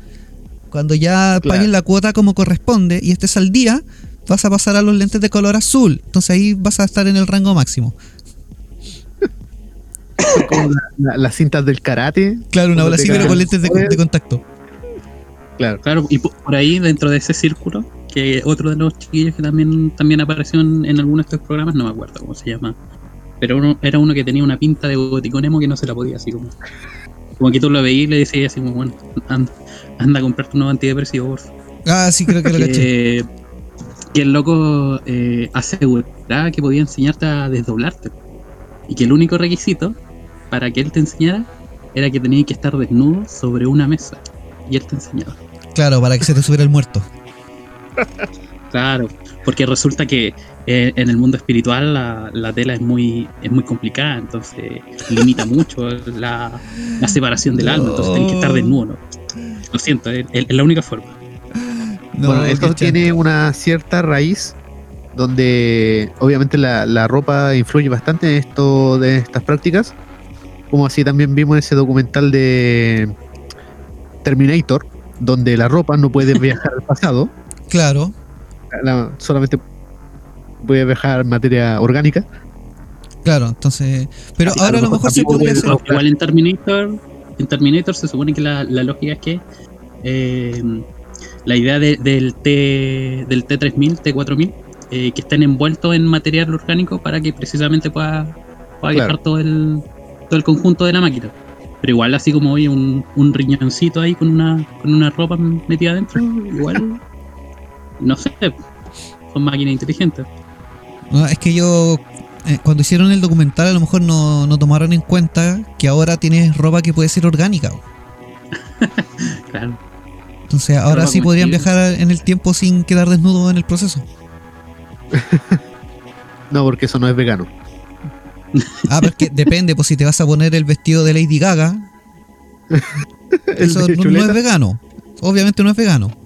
Cuando ya Claro. paguen la cuota como corresponde y estés al día, vas a pasar a los lentes de color azul. Entonces ahí vas a estar en el rango máximo. Como la- la- las cintas del karate. Claro, una bola así, pero con lentes de, contacto. Claro. Claro, y po- por ahí, dentro de ese círculo, que otro de los chiquillos que también, también apareció en, en alguno de estos programas, no me acuerdo cómo se llama. Pero uno, era uno que tenía una pinta de boticón emo que no se la podía, así como. Como que tú lo veías y le decías así como, bueno, anda, anda a comprarte un nuevo antidepresivo, por favor. Ah, sí, creo que lo caché. que, que el loco eh, aseguraba que podía enseñarte a desdoblarte. Y que el único requisito para que él te enseñara era que tenías que estar desnudo sobre una mesa. Y él te enseñaba. Claro, para que se te subiera el muerto. Claro, porque resulta que eh, en el mundo espiritual la, la tela es muy, es muy complicada, entonces limita mucho la, la separación del alma, entonces tenés que estar desnudo. ¿no? Lo siento, es, es la única forma. No, bueno, esto tiene una cierta raíz donde obviamente la, la ropa influye bastante en esto de estas prácticas, como así también vimos en ese documental de Terminator, donde la ropa no puede viajar al pasado. Claro, la- solamente puede viajar materia orgánica. claro, entonces. Pero Sí, ahora a lo mejor se podría hacer. Igual en Terminator, en Terminator se supone que la, la lógica es que eh, la idea de- del T del T3000, T4000, eh, que estén envueltos en material orgánico para que precisamente pueda, pueda Claro. viajar todo el, todo el conjunto de la máquina. Pero igual así como hoy un, un riñoncito ahí con una, con una ropa metida adentro, igual no sé, son máquinas inteligentes. No, es que yo. eh, cuando hicieron el documental, a lo mejor no, no tomaron en cuenta que ahora tienes ropa que puede ser orgánica. Claro. Entonces ahora sí podrían viajar en el tiempo sin quedar desnudo en el proceso. No, porque eso no es vegano. Ah, pero es que depende, pues si te vas a poner el vestido de Lady Gaga, eso no, es vegano. Obviamente no es vegano.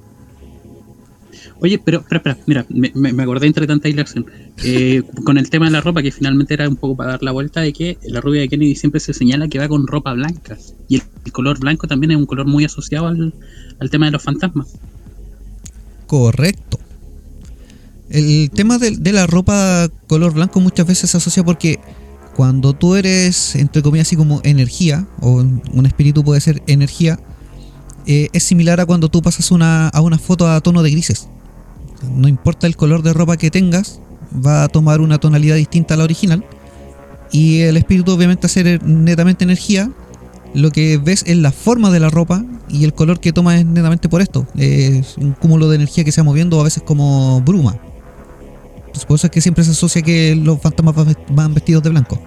Oye, pero espera, espera, mira, me, acordé entre tanta dilación. Eh, con el tema de la ropa, que finalmente era un poco para dar la vuelta de que la rubia de Kennedy siempre se señala que va con ropa blanca. Y el, el color blanco también es un color muy asociado al, al tema de los fantasmas. Correcto. El tema de, la ropa color blanco muchas veces se asocia porque cuando tú eres, entre comillas, así como energía, o un espíritu puede ser energía, eh, es similar a cuando tú pasas una, a una foto a tono de grises. No importa el color de ropa que tengas, va a tomar una tonalidad distinta a la original. Y el espíritu obviamente a ser netamente energía, lo que ves es la forma de la ropa y el color que toma es netamente por esto. Es un cúmulo de energía que se va moviendo a veces como bruma. Por eso es que siempre se asocia que los fantasmas van vest- van vestidos de blanco.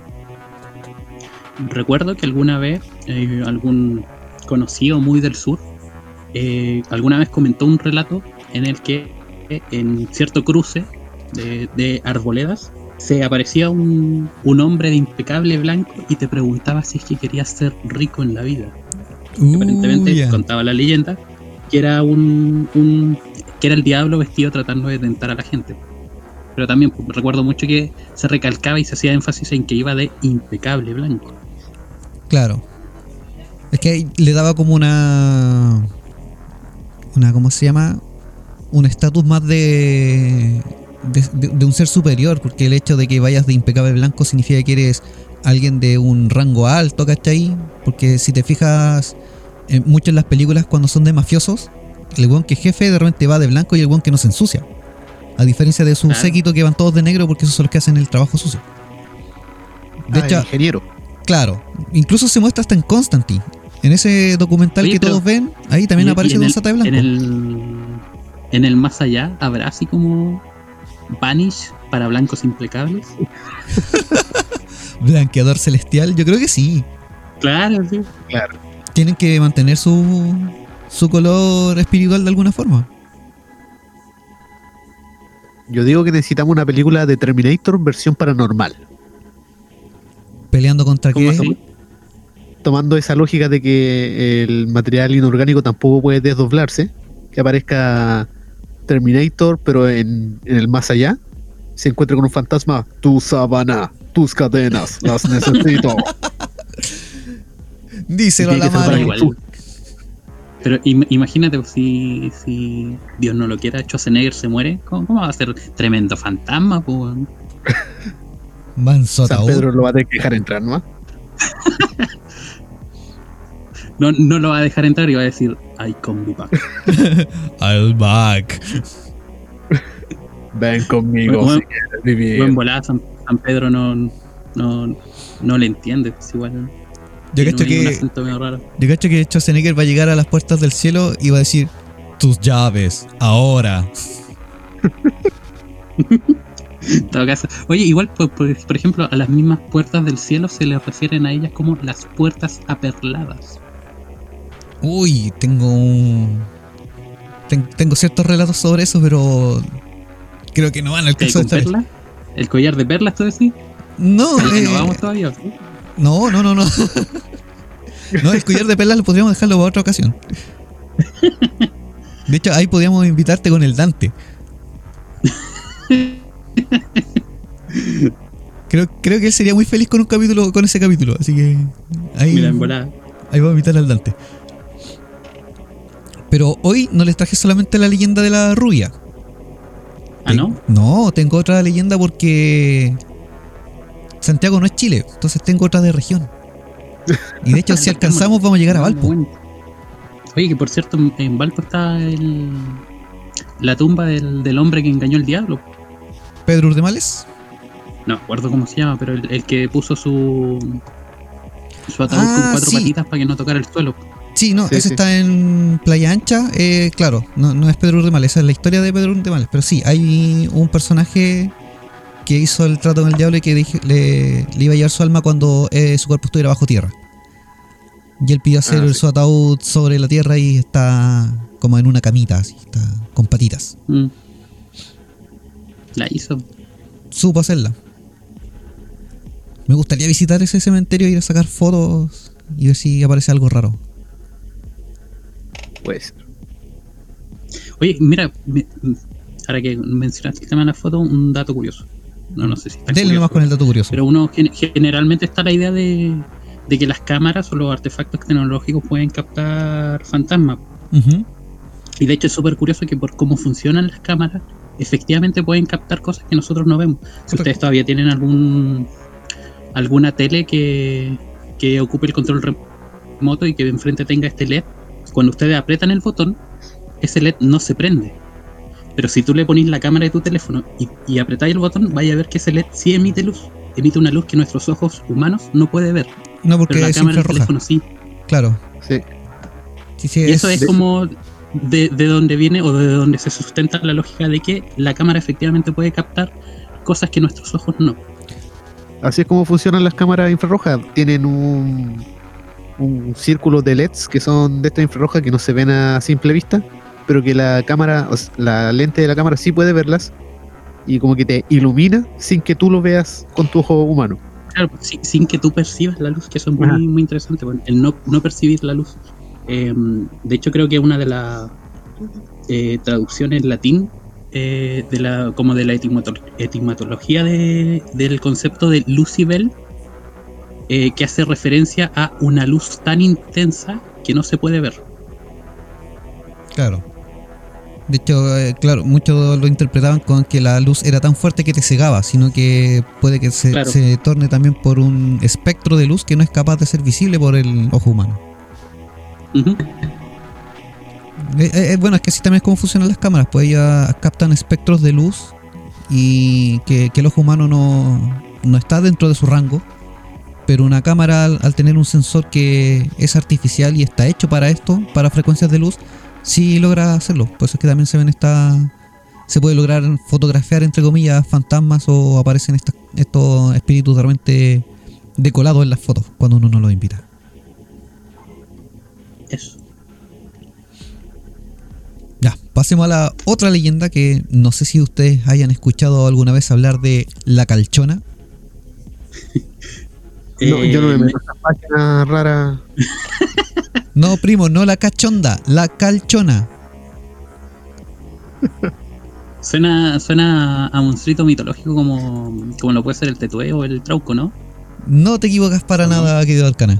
Recuerdo que alguna vez eh, algún conocido muy del sur eh, alguna vez comentó un relato en el que en cierto cruce de, de arboledas se aparecía un, un hombre de impecable blanco y te preguntaba si es que querías ser rico en la vida. Uh, Aparentemente contaba la leyenda que era un, un- que era el diablo vestido tratando de tentar a la gente. Pero también recuerdo mucho que se recalcaba y se hacía énfasis en que iba de impecable blanco. Claro. Es que le daba como una. Una, ¿cómo se llama? Un estatus más de, de. un ser superior, porque el hecho de que vayas de impecable blanco significa que eres alguien de un rango alto, ¿cachai? Porque si te fijas, en muchas las películas cuando son de mafiosos, el weón que es jefe de repente va de blanco y el weón que no se ensucia. A diferencia de su Claro. séquito que van todos de negro porque esos son los que hacen el trabajo sucio. De Ah, hecho, el ingeniero. Claro, incluso se muestra hasta en Constantine. En ese documental Oye, que pero- todos ven, ahí también Y- aparece y en Don el- Sata de Blanco. En el, en el más allá, ¿habrá así como Vanish para blancos impecables? Blanqueador celestial, yo creo que sí. Claro, sí. Claro. Tienen que mantener su, su color espiritual de alguna forma. Yo digo que necesitamos una película de Terminator versión paranormal. Peleando contra ¿Cómo qué. así? Tomando esa lógica de que el material inorgánico tampoco puede desdoblarse, que aparezca Terminator, pero en, en el más allá, se encuentra con un fantasma. Tu sábana, tus cadenas, las necesito. Díselo a la mano. Pero im- imagínate pues, si, si Dios no lo quiera, Schwarzenegger se muere. ¿Cómo, cómo va a ser tremendo fantasma? pues? Manso San. Pedro lo va a dejar entrar, ¿no? No, no lo va a dejar entrar y va a decir, I come be back. I'll back. Ven conmigo Bueno, si quieres vivir. Buen volada, San, San Pedro no, no, no le entiende. Pues igual. Yo cacho que, yo cacho que Schwarzenegger va a llegar a las puertas del cielo y va a decir: Tus llaves, ahora. Todo caso. Oye, igual, por, por- por ejemplo, a las mismas puertas del cielo se le refieren a ellas como las puertas aperladas. Uy, tengo un. ten- tengo ciertos relatos sobre eso, pero. Creo que no van al ¿Qué hay caso de perlas? ¿El collar de perlas, tú decís? No, ¿Al que eh, no vamos todavía? ¿sí? No, no, no, no. No, el collar de perlas lo podríamos dejarlo para otra ocasión. De hecho, ahí podíamos invitarte con el Dante. Creo, creo que él sería muy feliz con un capítulo, con ese capítulo, así que ahí, Mira, en volada. ahí voy a invitar al Dante. Pero hoy no les traje solamente la leyenda de la rubia. Ah, ¿no? No, tengo otra leyenda porque Santiago no es Chile, entonces tengo otra de región. Y de hecho, si alcanzamos, vamos a llegar a Valpo. Oye, que por cierto, en Valpo está el, la tumba del, del hombre que engañó al diablo. Pedro Urdemales. No me acuerdo cómo se llama, pero el, el que puso su su ataúd Ah, con cuatro sí. patitas para que no tocara el suelo. Sí, no, Sí, ese sí. está en Playa Ancha. eh, claro, no, no es Pedro Urdemales, esa es la historia de Pedro Urdemales. Pero sí, hay un personaje que hizo el trato con el diablo y que dije- le, le iba a llevar su alma cuando eh, su cuerpo estuviera bajo tierra. Y él pidió hacer Ah, sí. su ataúd sobre la tierra y está como en una camita, así, está con patitas. Mm. La hizo. Supo hacerla. Me gustaría visitar ese cementerio, ir a sacar fotos y ver si aparece algo raro. Pues, Oye, mira, me- ahora que mencionaste el tema de la foto, un dato curioso. No, no sé si curioso, nomás con el dato curioso. Pero uno gen- generalmente está la idea de, de que las cámaras o los artefactos tecnológicos pueden captar fantasmas. Y de hecho es súper curioso que por cómo funcionan las cámaras, efectivamente pueden captar cosas que nosotros no vemos. Si ustedes todavía tienen algún alguna tele que, que ocupe el control remoto y que enfrente tenga este LED, cuando ustedes apretan el botón, ese LED no se prende. Pero si tú le pones la cámara de tu teléfono y, y apretáis el botón, vaya a ver que ese LED sí emite luz. Emite una luz que nuestros ojos humanos no puede ver. No, porque Pero la es cámara del teléfono sí. Claro. sí. Sí, sí, Y eso es- es como de, de donde viene o de donde se sustenta la lógica de que la cámara efectivamente puede captar cosas que nuestros ojos no. Así es como funcionan las cámaras infrarrojas. Tienen un, un círculo de LEDs que son de esta infrarroja que no se ven a simple vista, pero que la cámara, o sea, la lente de la cámara sí puede verlas y como que te ilumina sin que tú lo veas con tu ojo humano. Claro, pues, sin, sin que tú percibas la luz, que eso es muy, Ajá. muy interesante. bueno, el no, no percibir la luz. Eh, de hecho, creo que una de las eh, traducciones en latín, eh, de la, como de la etimolo- etimología de- del concepto de lucibel, eh, que hace referencia a una luz tan intensa que no se puede ver. Claro. De hecho, eh, claro, muchos lo interpretaban con que la luz era tan fuerte que te cegaba, sino que puede que se, Claro. se torne también por un espectro de luz que no es capaz de ser visible por el ojo humano. Eh, eh, bueno, es que así también es como funcionan las cámaras, pues ellas captan espectros de luz y que, que el ojo humano no, no está dentro de su rango, pero una cámara al, al tener un sensor que es artificial y está hecho para esto, para frecuencias de luz, sí logra hacerlo. Por eso es que también se ven esta... Se puede lograr fotografiar, entre comillas, fantasmas o aparecen estas- estos espíritus de repente decolados en las fotos cuando uno no los invita. Eso. Ya, pasemos a la otra leyenda que no sé si ustedes hayan escuchado alguna vez hablar de la calchona. No, yo no me Eh, meto en esas páginas raras. No, primo, no la cachonda, la calchona. Suena, suena a monstruito mitológico como, como lo puede ser el tetué o el trauco, ¿no? No te equivocas para nada, querido Arcana.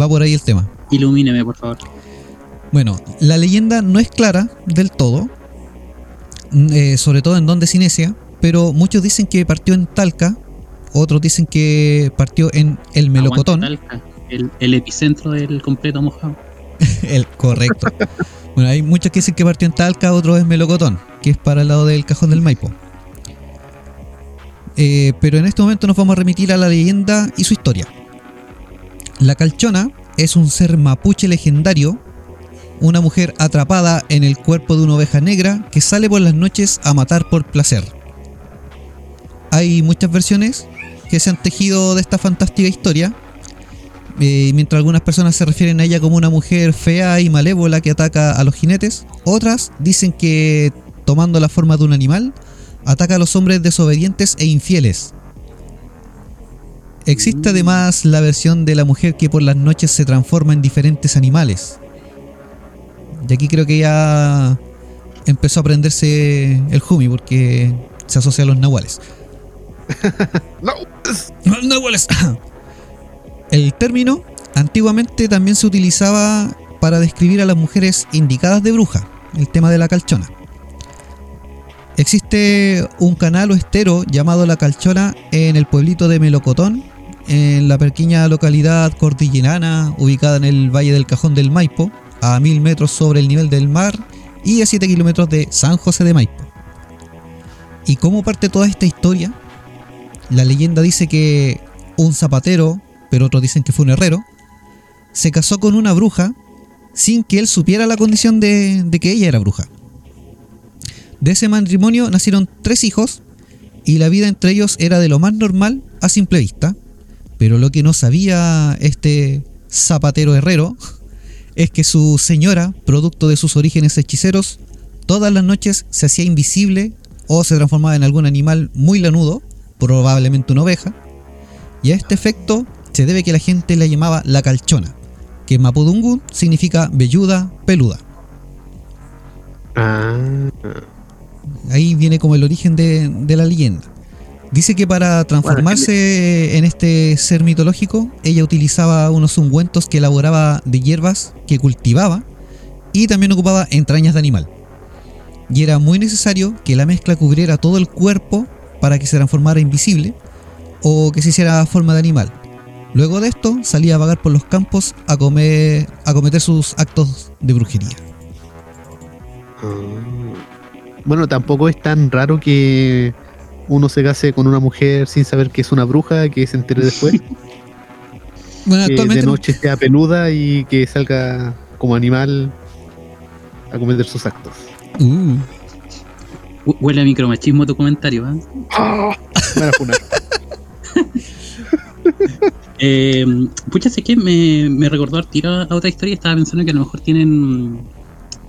Va por ahí el tema. Ilumíneme, por favor. Bueno, la leyenda no es clara del todo, mm, eh, sobre todo en donde Cinesia, pero muchos dicen que partió en Talca, otros dicen que partió en el Melocotón. Talca, el, epicentro del completo mojado. El correcto. bueno, hay muchos que dicen que partió en Talca, otros en Melocotón, que es para el lado del cajón del Maipo. Eh, pero en este momento nos vamos a remitir a la leyenda y su historia. La calchona es un ser mapuche legendario, una mujer atrapada en el cuerpo de una oveja negra que sale por las noches a matar por placer. Hay muchas versiones que se han tejido de esta fantástica historia, eh, mientras algunas personas se refieren a ella como una mujer fea y malévola que ataca a los jinetes, otras dicen que tomando la forma de un animal, ataca a los hombres desobedientes e infieles. Existe además la versión de la mujer que por las noches se transforma en diferentes animales. Y aquí creo que ya empezó a aprenderse el Jumi porque se asocia a los nahuales. No. Nahuales. El término antiguamente también se utilizaba para describir a las mujeres indicadas de bruja, el tema de la calchona. Existe un canal o estero llamado La Calchona en el pueblito de Melocotón, en la pequeña localidad cordillerana ubicada en el Valle del Cajón del Maipo, a mil metros sobre el nivel del mar y a 7 kilómetros de San José de Maipo. Y como parte toda esta historia, la leyenda dice que un zapatero, pero otros dicen que fue un herrero, se casó con una bruja sin que él supiera la condición de, que ella era bruja. De ese matrimonio nacieron tres hijos y la vida entre ellos era de lo más normal a simple vista. Pero lo que no sabía este zapatero herrero es que su señora, producto de sus orígenes hechiceros, todas las noches se hacía invisible o se transformaba en algún animal muy lanudo, probablemente una oveja, y a este efecto se debe que la gente la llamaba la calchona, que en Mapudungun significa velluda, peluda. Ah. Ahí viene como el origen de, de la leyenda. Dice que para transformarse en este ser mitológico, ella utilizaba unos ungüentos que elaboraba de hierbas que cultivaba y también ocupaba entrañas de animal. Y era muy necesario que la mezcla cubriera todo el cuerpo para que se transformara invisible o que se hiciera forma de animal. Luego de esto salía a vagar por los campos a, comer, a cometer sus actos de brujería. Ah. Bueno, tampoco es tan raro que uno se case con una mujer sin saber que es una bruja, que se entere después, Bueno, que actualmente de noche sea peluda y que salga como animal a cometer sus actos. Uh, Hu- Huele a micromachismo tu comentario, ¿eh? Me van a funar. Eh, pucha, sé que me, me recordó al tiro a otra historia y estaba pensando que a lo mejor tienen,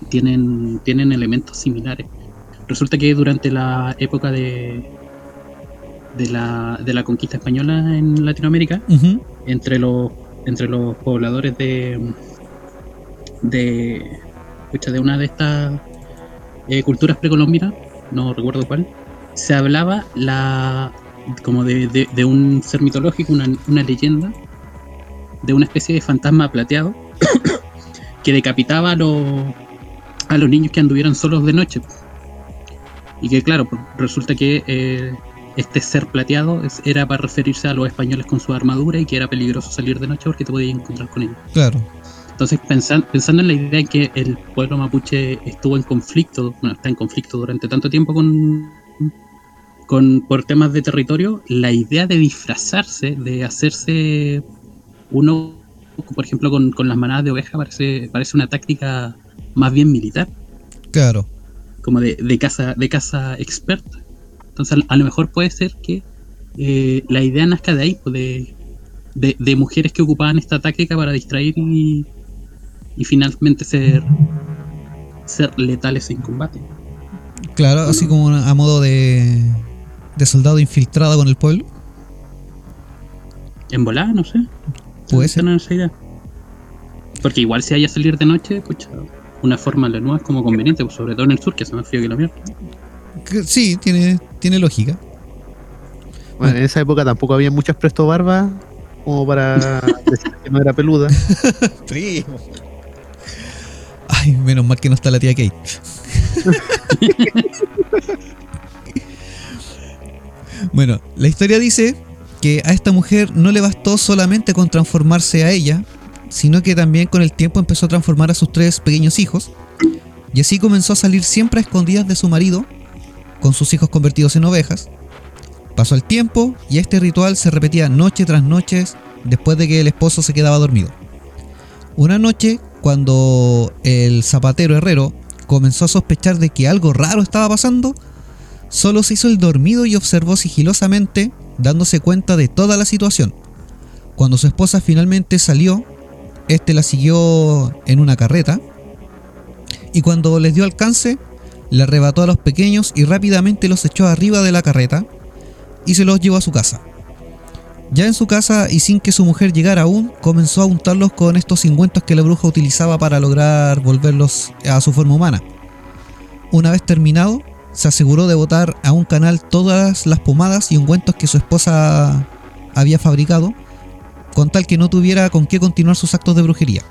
tienen, tienen elementos similares. Resulta que durante la época de, de, la, de la conquista española en Latinoamérica, entre los, entre los pobladores de, de, pucha, de una de estas eh, culturas precolombinas, no recuerdo cuál, se hablaba la como de, de- de un ser mitológico, una, una leyenda, de una especie de fantasma plateado que decapitaba a los, a los niños que anduvieran solos de noche. Y que claro, pues, resulta que eh, este ser plateado es- era para referirse a los españoles con su armadura y que era peligroso salir de noche porque te podías encontrar con ellos. claro. Entonces, pensan- pensando en la idea de que el pueblo mapuche estuvo en conflicto, bueno, está en conflicto durante tanto tiempo con, con por temas de territorio, la idea de disfrazarse, de hacerse uno, por ejemplo, con, con las manadas de oveja, parece, parece una táctica más bien militar, Claro. como de, de caza, de caza experta. Entonces, a, a lo mejor puede ser que eh, la idea nazca de ahí, pues, de, de, de mujeres que ocupaban esta táctica para distraer y, y finalmente ser, ser letales en combate. Claro, así como a modo de, de soldado infiltrado con el pueblo. En volada, no sé. Puede ser. Tener esa idea. Porque igual si hay a salir de noche, pucha, una forma la nueva es como conveniente, pues, sobre todo en el sur, que hace más frío que la mierda. Sí, tiene, tiene lógica. Bueno, en esa época tampoco había muchas presto barbas como para decir que no era peluda. Ay, menos mal que no está la tía Kate. bueno, la historia dice que a esta mujer no le bastó solamente con transformarse a ella, sino que también con el tiempo empezó a transformar a sus tres pequeños hijos. Y así comenzó a salir siempre a escondidas de su marido, con sus hijos convertidos en ovejas. Pasó el tiempo y este ritual se repetía noche tras noche después de que el esposo se quedaba dormido. Una noche, cuando el zapatero herrero comenzó a sospechar de que algo raro estaba pasando, solo se hizo el dormido y observó sigilosamente, dándose cuenta de toda la situación. Cuando su esposa finalmente salió, este la siguió en una carreta y cuando les dio alcance, le arrebató a los pequeños y rápidamente los echó arriba de la carreta y se los llevó a su casa. Ya en su casa y sin que su mujer llegara aún, comenzó a untarlos con estos ungüentos que la bruja utilizaba para lograr volverlos a su forma humana. Una vez terminado, se aseguró de botar a un canal todas las pomadas y ungüentos que su esposa había fabricado, con tal que no tuviera con qué continuar sus actos de brujería.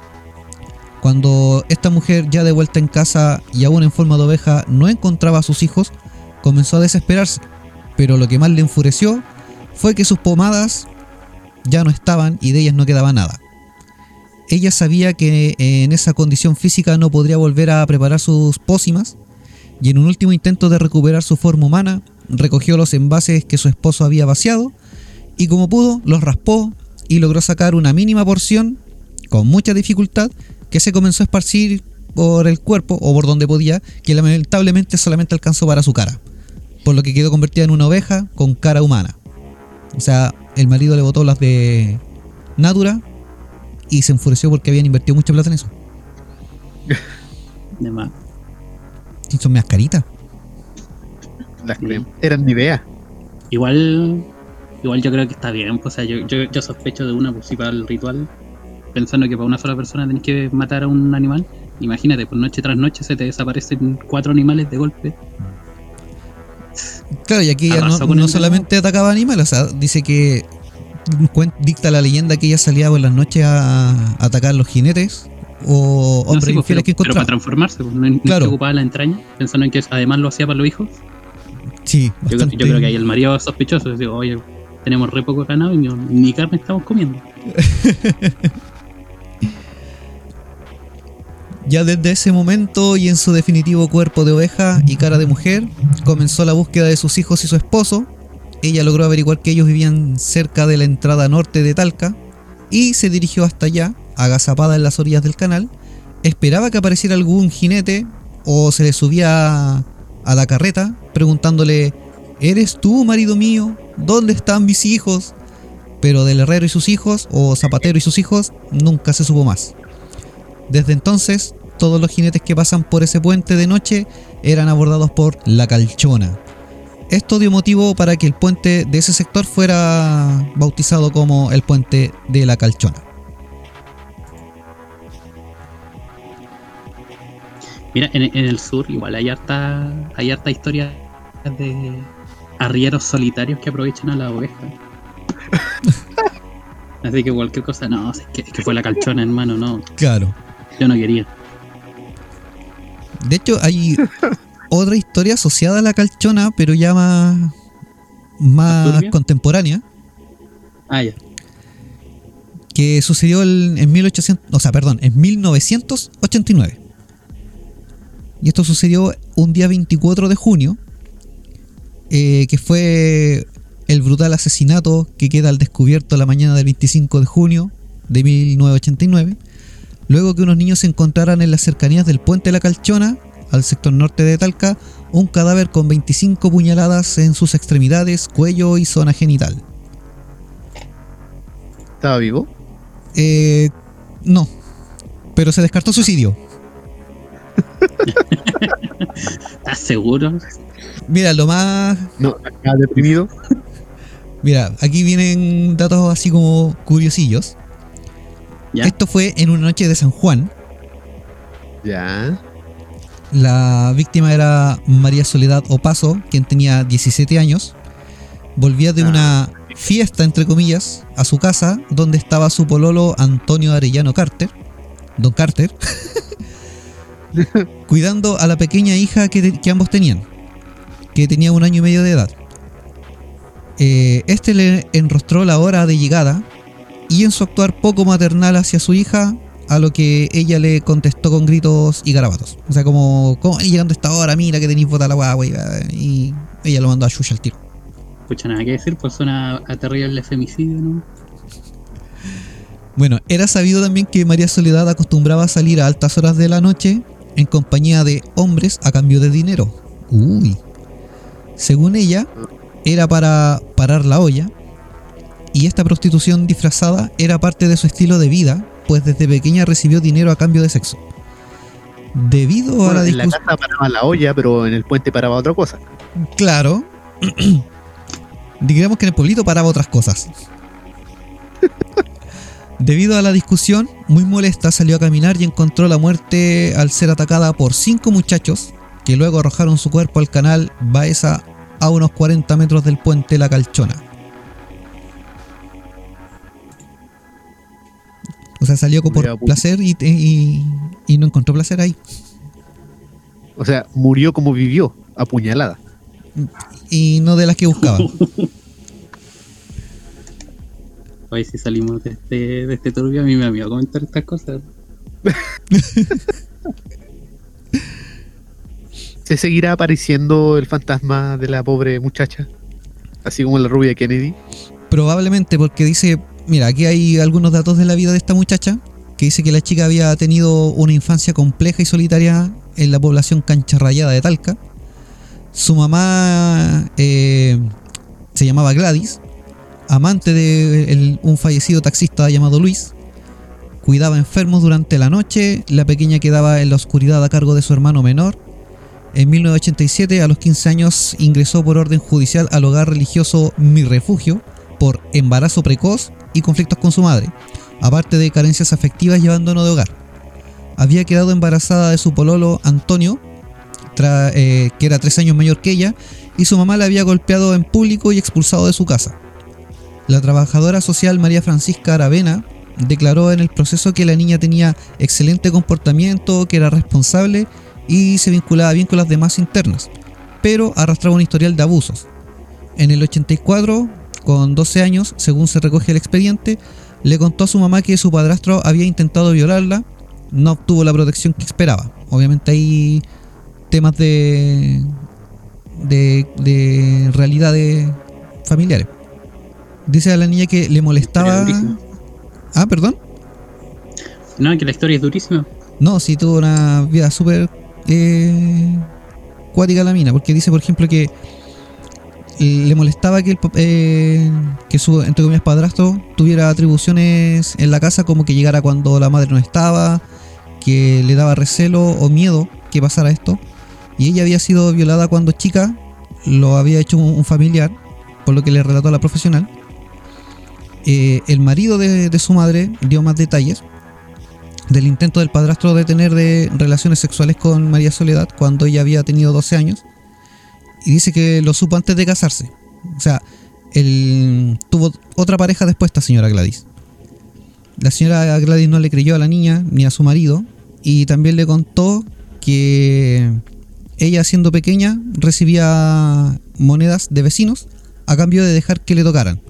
Cuando esta mujer, ya de vuelta en casa y aún en forma de oveja, no encontraba a sus hijos, comenzó a desesperarse. Pero lo que más le enfureció fue que sus pomadas ya no estaban y de ellas no quedaba nada. Ella sabía que en esa condición física no podría volver a preparar sus pócimas y en un último intento de recuperar su forma humana, recogió los envases que su esposo había vaciado y como pudo los raspó y logró sacar una mínima porción con mucha dificultad que se comenzó a esparcir por el cuerpo o por donde podía, que lamentablemente solamente alcanzó para su cara, por lo que quedó convertida en una oveja con cara humana. O sea, el marido le botó las de Natura y se enfureció porque habían invertido mucha plata en eso. De más. Son más caritas. Las Sí. eran ni idea. Igual, igual yo creo que está bien. pues, O sea, yo, yo, yo sospecho de una, pues si para el ritual, pensando que para una sola persona tenés que matar a un animal. Imagínate, pues noche tras noche se te desaparecen cuatro animales de golpe. Claro, y aquí no, no solamente atacaba animales, o sea, dice que dicta la leyenda que ella salía por las noches a, a atacar los jinetes o No, hombres sí, pues, infieles pero, que pero para transformarse, pues, no, no Claro. se ocupaba la entraña, pensando en que además lo hacía para los hijos. Sí, Yo, creo- bastante. yo creo que ahí el marido es sospechoso. Digo, oye, tenemos re poco ganado y ni carne estamos comiendo. Ya desde ese momento y en su definitivo cuerpo de oveja y cara de mujer, comenzó la búsqueda de sus hijos y su esposo. Ella logró averiguar que ellos vivían cerca de la entrada norte de Talca y se dirigió hasta allá, agazapada en las orillas del canal. Esperaba que apareciera algún jinete o se le subía a la carreta preguntándole, ¿eres tú, marido mío? ¿Dónde están mis hijos? Pero del herrero y sus hijos, o zapatero y sus hijos, nunca se supo más. Desde entonces, todos los jinetes que pasan por ese puente de noche eran abordados por la calchona. Esto dio motivo para que el puente de ese sector fuera bautizado como el puente de la calchona. Mira, en, en el sur igual hay harta, hay harta historia de arrieros solitarios que aprovechan a la oveja. Así que cualquier cosa, no, es que, es que fue la calchona, hermano, no, Claro. yo no quería. De hecho, hay otra historia asociada a la calchona, pero ya más, más contemporánea, Ah, ya. que sucedió el- en 1800, o sea, perdón, en 1989. Y esto sucedió un día 24 de junio, eh, que fue el brutal asesinato que queda al descubierto la mañana del 25 de junio de 1989, luego que unos niños encontraran en las cercanías del puente la Calchona, al sector norte de Talca, un cadáver con 25 puñaladas en sus extremidades, cuello y zona genital. ¿Estaba vivo? Eh, no, pero se descartó suicidio. ¿Estás seguro? Mira, lo más. No, estaba deprimido. Mira, aquí vienen datos así como curiosillos. Ya. Esto fue en una noche de San Juan. Ya. La víctima era María Soledad Opaso, quien tenía 17 años. Volvía de Ah. una fiesta, entre comillas, a su casa, donde estaba su pololo Antonio Arellano Carter, Don Carter, cuidando a la pequeña hija que, te- que ambos tenían, que tenía un año y medio de edad. Eh, este le enrostró la hora de llegada y en su actuar poco maternal hacia su hija, a lo que ella le contestó con gritos y garabatos. O sea, como, ¿cómo venís llegando a esta hora? Mira que tenéis bota la guagua. Y, ella lo mandó a Yuya al tiro. Escucha nada que decir, pues suena a terrible femicidio, ¿no? Bueno, era sabido también que María Soledad acostumbraba a salir a altas horas de la noche en compañía de hombres a cambio de dinero. Uy. Según ella, era para parar la olla. Y esta prostitución disfrazada era parte de su estilo de vida, pues desde pequeña recibió dinero a cambio de sexo. Debido a Bueno, la en la discusión... casa paraba la olla, pero en el puente paraba otra cosa. Claro. Digamos que en el pueblito paraba otras cosas. Debido a la discusión, muy molesta salió a caminar y encontró la muerte al ser atacada por cinco muchachos que luego arrojaron su cuerpo al canal Baeza a unos 40 metros del puente La Calchona. O sea, salió por Murió a pu- placer y, y- y no encontró placer ahí. O sea, murió como vivió, apuñalada. Y no de las que buscaba. Hoy si salimos de este, de este turbio, a mí me da miedo comentar estas cosas. ¿Se seguirá apareciendo el fantasma de la pobre muchacha? Así como la rubia Kennedy. Probablemente porque dice, mira, aquí hay algunos datos de la vida de esta muchacha, que dice que la chica había tenido una infancia compleja y solitaria en la población cancha rayada de Talca. Su mamá eh, se llamaba Gladys, amante de un fallecido taxista llamado Luis. Cuidaba enfermos durante la noche, la pequeña quedaba en la oscuridad a cargo de su hermano menor. En 1987, a los 15 años, ingresó por orden judicial al hogar religioso Mi Refugio por embarazo precoz y conflictos con su madre, aparte de carencias afectivas y abandono de hogar. Había quedado embarazada de su pololo Antonio, eh, que era tres años mayor que ella, y su mamá la había golpeado en público y expulsado de su casa. La trabajadora social María Francisca Aravena declaró en el proceso que la niña tenía excelente comportamiento, que era responsable y se vinculaba bien con las demás internas, pero arrastraba un historial de abusos. En el 84, con 12 años, según se recoge el expediente, le contó a su mamá que su padrastro había intentado violarla, no obtuvo la protección que esperaba. Obviamente hay temas de, de, de realidades familiares. Dice a la niña que le molestaba... Ah, perdón. No, que la historia es durísima. No, sí tuvo una vida súper eh, cuática la mina, porque dice, por ejemplo, que le molestaba que, el, eh, que su, entre comillas, padrastro tuviera atribuciones en la casa como que llegara cuando la madre no estaba, que le daba recelo o miedo que pasara esto. Y ella había sido violada cuando chica, lo había hecho un, un familiar, por lo que le relató a la profesional. Eh, el marido de, su madre dio más detalles del intento del padrastro de tener de relaciones sexuales con María Soledad cuando ella había tenido 12 años y dice que lo supo antes de casarse. O sea, él tuvo otra pareja después esta señora Gladys. La señora Gladys no le creyó a la niña ni a su marido y también le contó que ella siendo pequeña recibía monedas de vecinos a cambio de dejar que le tocaran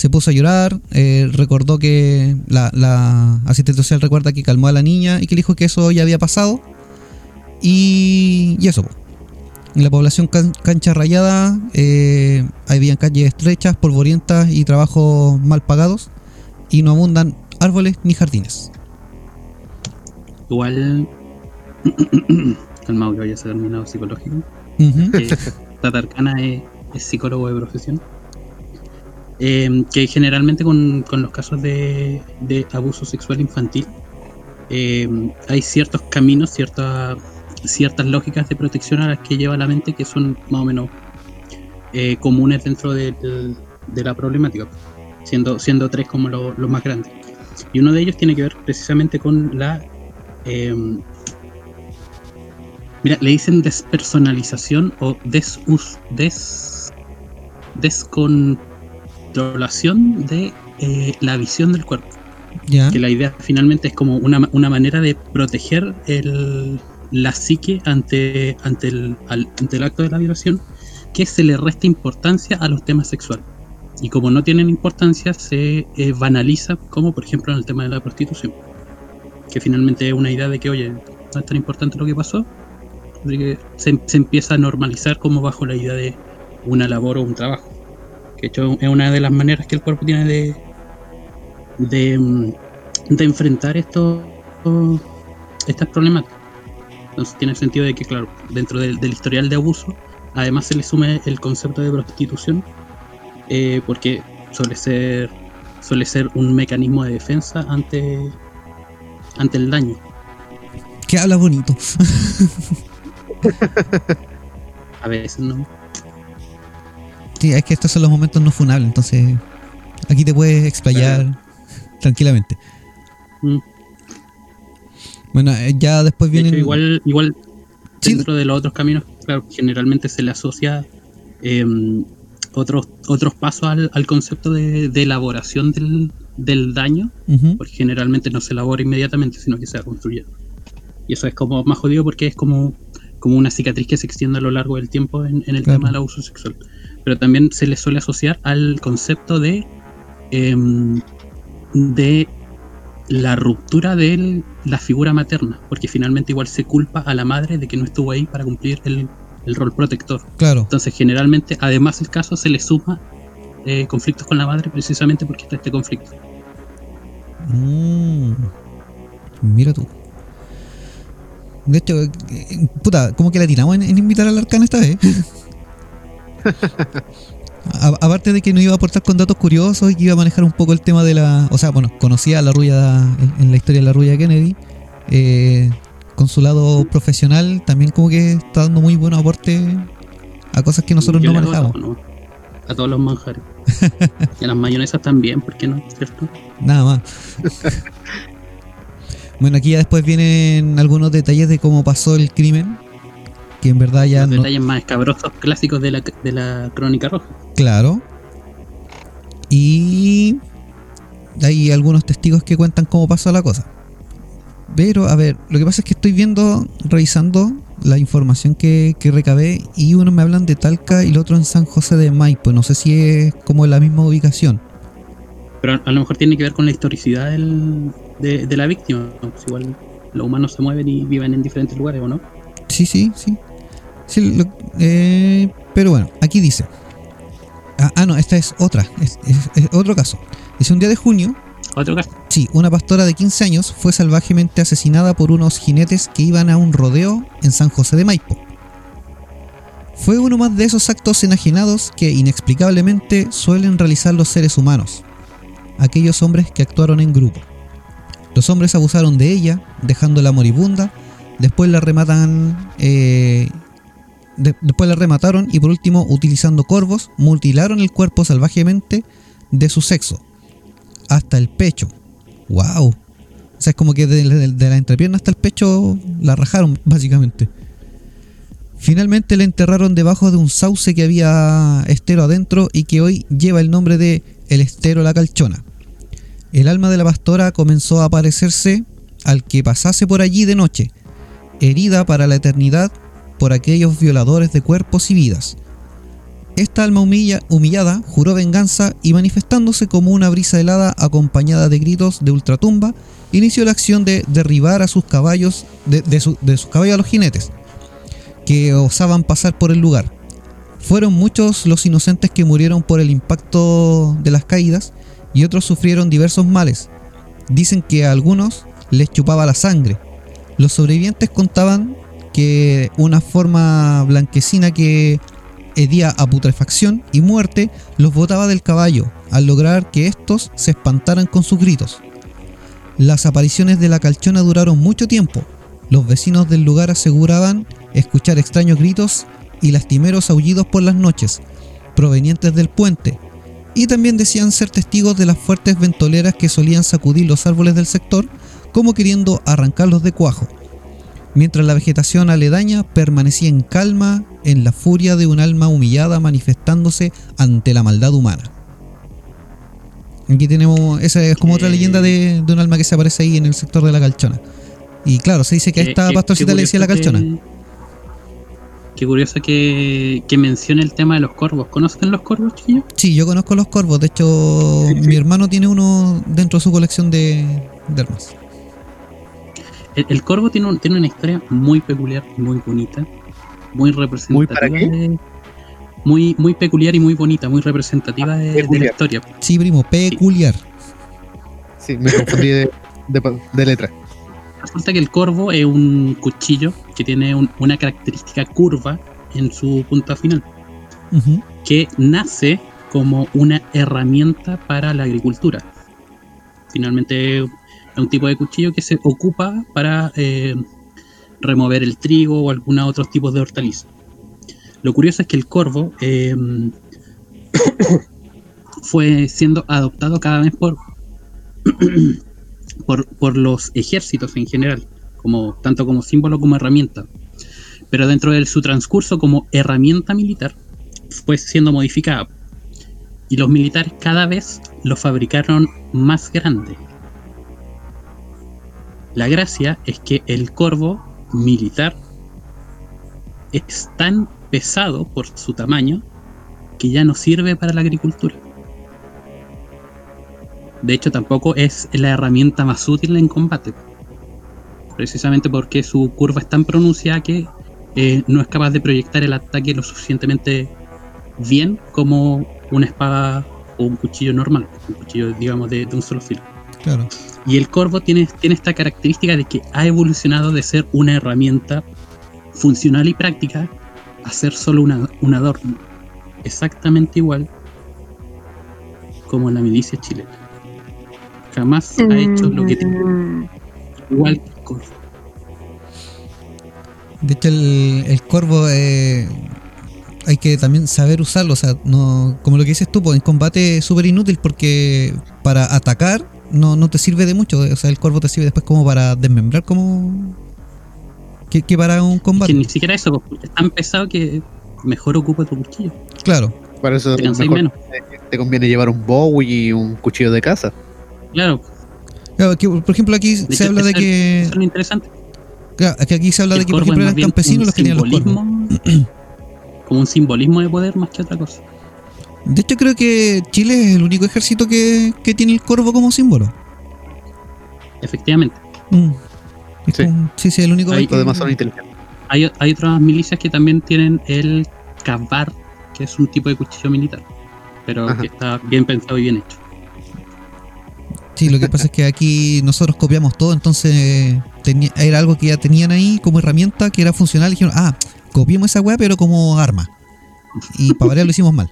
se puso a llorar, eh, recordó que la, la asistente social recuerda que calmó a la niña y que le dijo que eso ya había pasado. Y, y eso. En la población can- cancha rayada eh, habían calles estrechas, polvorientas y trabajos mal pagados. Y no abundan árboles ni jardines. Igual. Calmado que vaya a ser terminado psicológico. Ujú. que Tatarcana es, es psicólogo de profesión. Eh, que generalmente con, con los casos de, de abuso sexual infantil eh, hay ciertos caminos, ciertas ciertas lógicas de protección a las que lleva la mente que son más o menos eh, comunes dentro de la problemática, siendo, siendo tres como lo- los más grandes. Y uno de ellos tiene que ver precisamente con la... eh, mira, le dicen despersonalización o desus, des, descontrolación de eh, la visión del cuerpo Ya. que la idea finalmente es como una, una manera de proteger el, la psique ante, ante, el, al- ante el acto de la violación, que se le resta importancia a los temas sexuales. Y como no tienen importancia, se eh, banaliza, como por ejemplo en el tema de la prostitución. Que finalmente es una idea de que, oye, no es tan importante lo que pasó. Que se, se empieza a normalizar como bajo la idea de una labor o un trabajo. Que de hecho es una de las maneras que el cuerpo tiene de, de, mm, de enfrentar esto, estas problemáticas. Entonces tiene sentido de que, claro, dentro del, del historial de abuso, además se le sume el concepto de prostitución, eh, porque suele ser, suele ser un mecanismo de defensa ante, ante el daño. Que habla bonito. A veces no. Sí, es que estos son los momentos no funables, entonces aquí te puedes explayar. tranquilamente. Mm. Bueno, eh, ya después De vienen. igual, igual Sí. dentro de los otros caminos, claro, generalmente se le asocia em, otros, otros pasos al, al concepto de, de elaboración del, del daño, porque generalmente no se elabora inmediatamente, sino que se va construyendo. Y eso es como más jodido porque es como, como una cicatriz que se extiende a lo largo del tiempo en, en el Claro. tema del abuso sexual. Pero también se le suele asociar al concepto de, em, de la ruptura de la figura materna, porque finalmente igual se culpa a la madre de que no estuvo ahí para cumplir el, el rol protector. Claro. Entonces, generalmente, además del caso, se le suma eh, conflictos con la madre precisamente porque está este conflicto. Mm, mira tú. De hecho, eh, puta, como que la tiramos en, en invitar al arcano esta vez. Aparte de que nos iba a aportar con datos curiosos y que iba a manejar un poco el tema de la. O sea, bueno, conocía a la rulla en, en la historia de la rulla Kennedy. eh, con su lado profesional, también como que está dando muy buenos aportes a cosas que nosotros Yo no manejamos. todo, ¿no? A todos los manjares. y a las mayonesas también, ¿por qué no? ¿Cierto? Nada más. bueno, aquí ya después vienen algunos detalles de cómo pasó el crimen. Que en verdad ya los no. detalles más escabrosos clásicos de la, de la crónica roja. Claro. Y hay algunos testigos que cuentan cómo pasó la cosa. Pero, a ver, lo que pasa es que estoy viendo, revisando la información que, que recabé y uno me hablan de Talca y el otro en San José de Maipo. No sé si es como la misma ubicación. Pero a, lo mejor tiene que ver con la historicidad del- de, de la víctima. Pues igual los humanos se mueven y viven en diferentes lugares, ¿o no? Sí, sí, sí. Sí, lo- eh, pero bueno, aquí dice. Ah, ah, no, esta es otra. Es, es- es otro caso. Dice un día de junio, Otro caso. Sí, una pastora de 15 años fue salvajemente asesinada por unos jinetes que iban a un rodeo en San José de Maipo. Fue uno más de esos actos enajenados que inexplicablemente suelen realizar los seres humanos, aquellos hombres que actuaron en grupo. Los hombres abusaron de ella, dejándola moribunda, después la rematan, eh, de- después la remataron y por último, utilizando corvos, mutilaron el cuerpo salvajemente de su sexo, hasta el pecho. ¡Wow! O sea, es como que de la entrepierna hasta el pecho la rajaron, básicamente. Finalmente la enterraron debajo de un sauce que había estero adentro y que hoy lleva el nombre de El Estero La Calchona. El alma de la pastora comenzó a aparecerse al que pasase por allí de noche, herida para la eternidad por aquellos violadores de cuerpos y vidas. Esta alma humilla- humillada juró venganza y manifestándose como una brisa helada acompañada de gritos de ultratumba, inició la acción de derribar a sus caballos, de, su- de sus caballos a los jinetes, que osaban pasar por el lugar. Fueron muchos los inocentes que murieron por el impacto de las caídas y otros sufrieron diversos males. Dicen que a algunos les chupaba la sangre. Los sobrevivientes contaban que una forma blanquecina que hedía a putrefacción y muerte los botaba del caballo, al lograr que estos se espantaran con sus gritos. Las apariciones de la calchona duraron mucho tiempo. Los vecinos del lugar aseguraban escuchar extraños gritos y lastimeros aullidos por las noches, provenientes del puente, y también decían ser testigos de las fuertes ventoleras que solían sacudir los árboles del sector, como queriendo arrancarlos de cuajo mientras la vegetación aledaña permanecía en calma en la furia de un alma humillada manifestándose ante la maldad humana. Aquí tenemos, esa es como otra Eh. leyenda de, de un alma que se aparece ahí en el sector de la calchona. Y claro, se dice que a Qué- esta pastorcita le decía la calchona. que- Qué curioso que, que mencione el tema de los corvos. ¿Conocen los corvos, chiquillos? Sí, yo conozco los corvos, de hecho Sí, sí. mi hermano tiene uno dentro de su colección de, de armas. El, el corvo tiene, un- tiene una historia muy peculiar, muy bonita, muy representativa. ¿Muy para qué? de- muy, muy peculiar y muy bonita, muy representativa de, de la historia. Sí, primo, peculiar. Sí, me confundí de, de- de letra. Resulta que el corvo es un cuchillo que tiene un- una característica curva en su punta final, que nace como una herramienta para la agricultura. Finalmente un tipo de cuchillo que se ocupa para eh, remover el trigo o algunos otros tipos de hortalizas. Lo curioso es que el corvo eh, fue siendo adoptado cada vez por por, por los ejércitos en general, como, tanto como símbolo como herramienta. Pero dentro de su transcurso como herramienta militar, fue siendo modificada. Y los militares cada vez lo fabricaron más grande. La gracia es que el corvo militar es tan pesado por su tamaño que ya no sirve para la agricultura. De hecho, tampoco es la herramienta más útil en combate. Precisamente porque su curva es tan pronunciada que eh, no es capaz de proyectar el ataque lo suficientemente bien como una espada o un cuchillo normal, un cuchillo, digamos, de, de un solo filo. Claro. Y el corvo tiene, tiene esta característica de que ha evolucionado de ser una herramienta funcional y práctica a ser solo una, un adorno. Exactamente igual como la milicia chilena. Jamás ha hecho lo que tiene. Mm, Igual que el corvo. De hecho, el, el corvo eh, hay que también saber usarlo. O sea, no, como lo que dices tú, pues, en combate es súper inútil porque para atacar no, no te sirve de mucho. O sea, el corvo te sirve después como para desmembrar, como. que, que para un Es combate. que ni siquiera eso, porque es tan pesado que mejor ocupa tu cuchillo. Claro, Para eso Te cansáis mejor menos. te conviene llevar un bow y un cuchillo de caza. Claro, Claro, que, por ejemplo, aquí de se habla de es- que. eso es lo interesante. Claro, que aquí se habla de El que, por ejemplo, es eran campesinos un los que tenían los simbolismo- como un simbolismo de poder más que otra cosa. De hecho, creo que Chile es el único ejército que, que tiene el corvo como símbolo. Efectivamente. Mm. Es Sí. como- sí, sí, el único. Demás son inteligentes. Hay, hay otras milicias que también tienen el cavar, que es un tipo de cuchillo militar, pero Ajá. que está bien pensado y bien hecho. Sí, lo que pasa es que aquí nosotros copiamos todo, entonces tenía- era algo que ya tenían ahí como herramienta que era funcional. Y dijeron, ah, copiemos esa weá, pero como arma. Y para variar lo hicimos mal.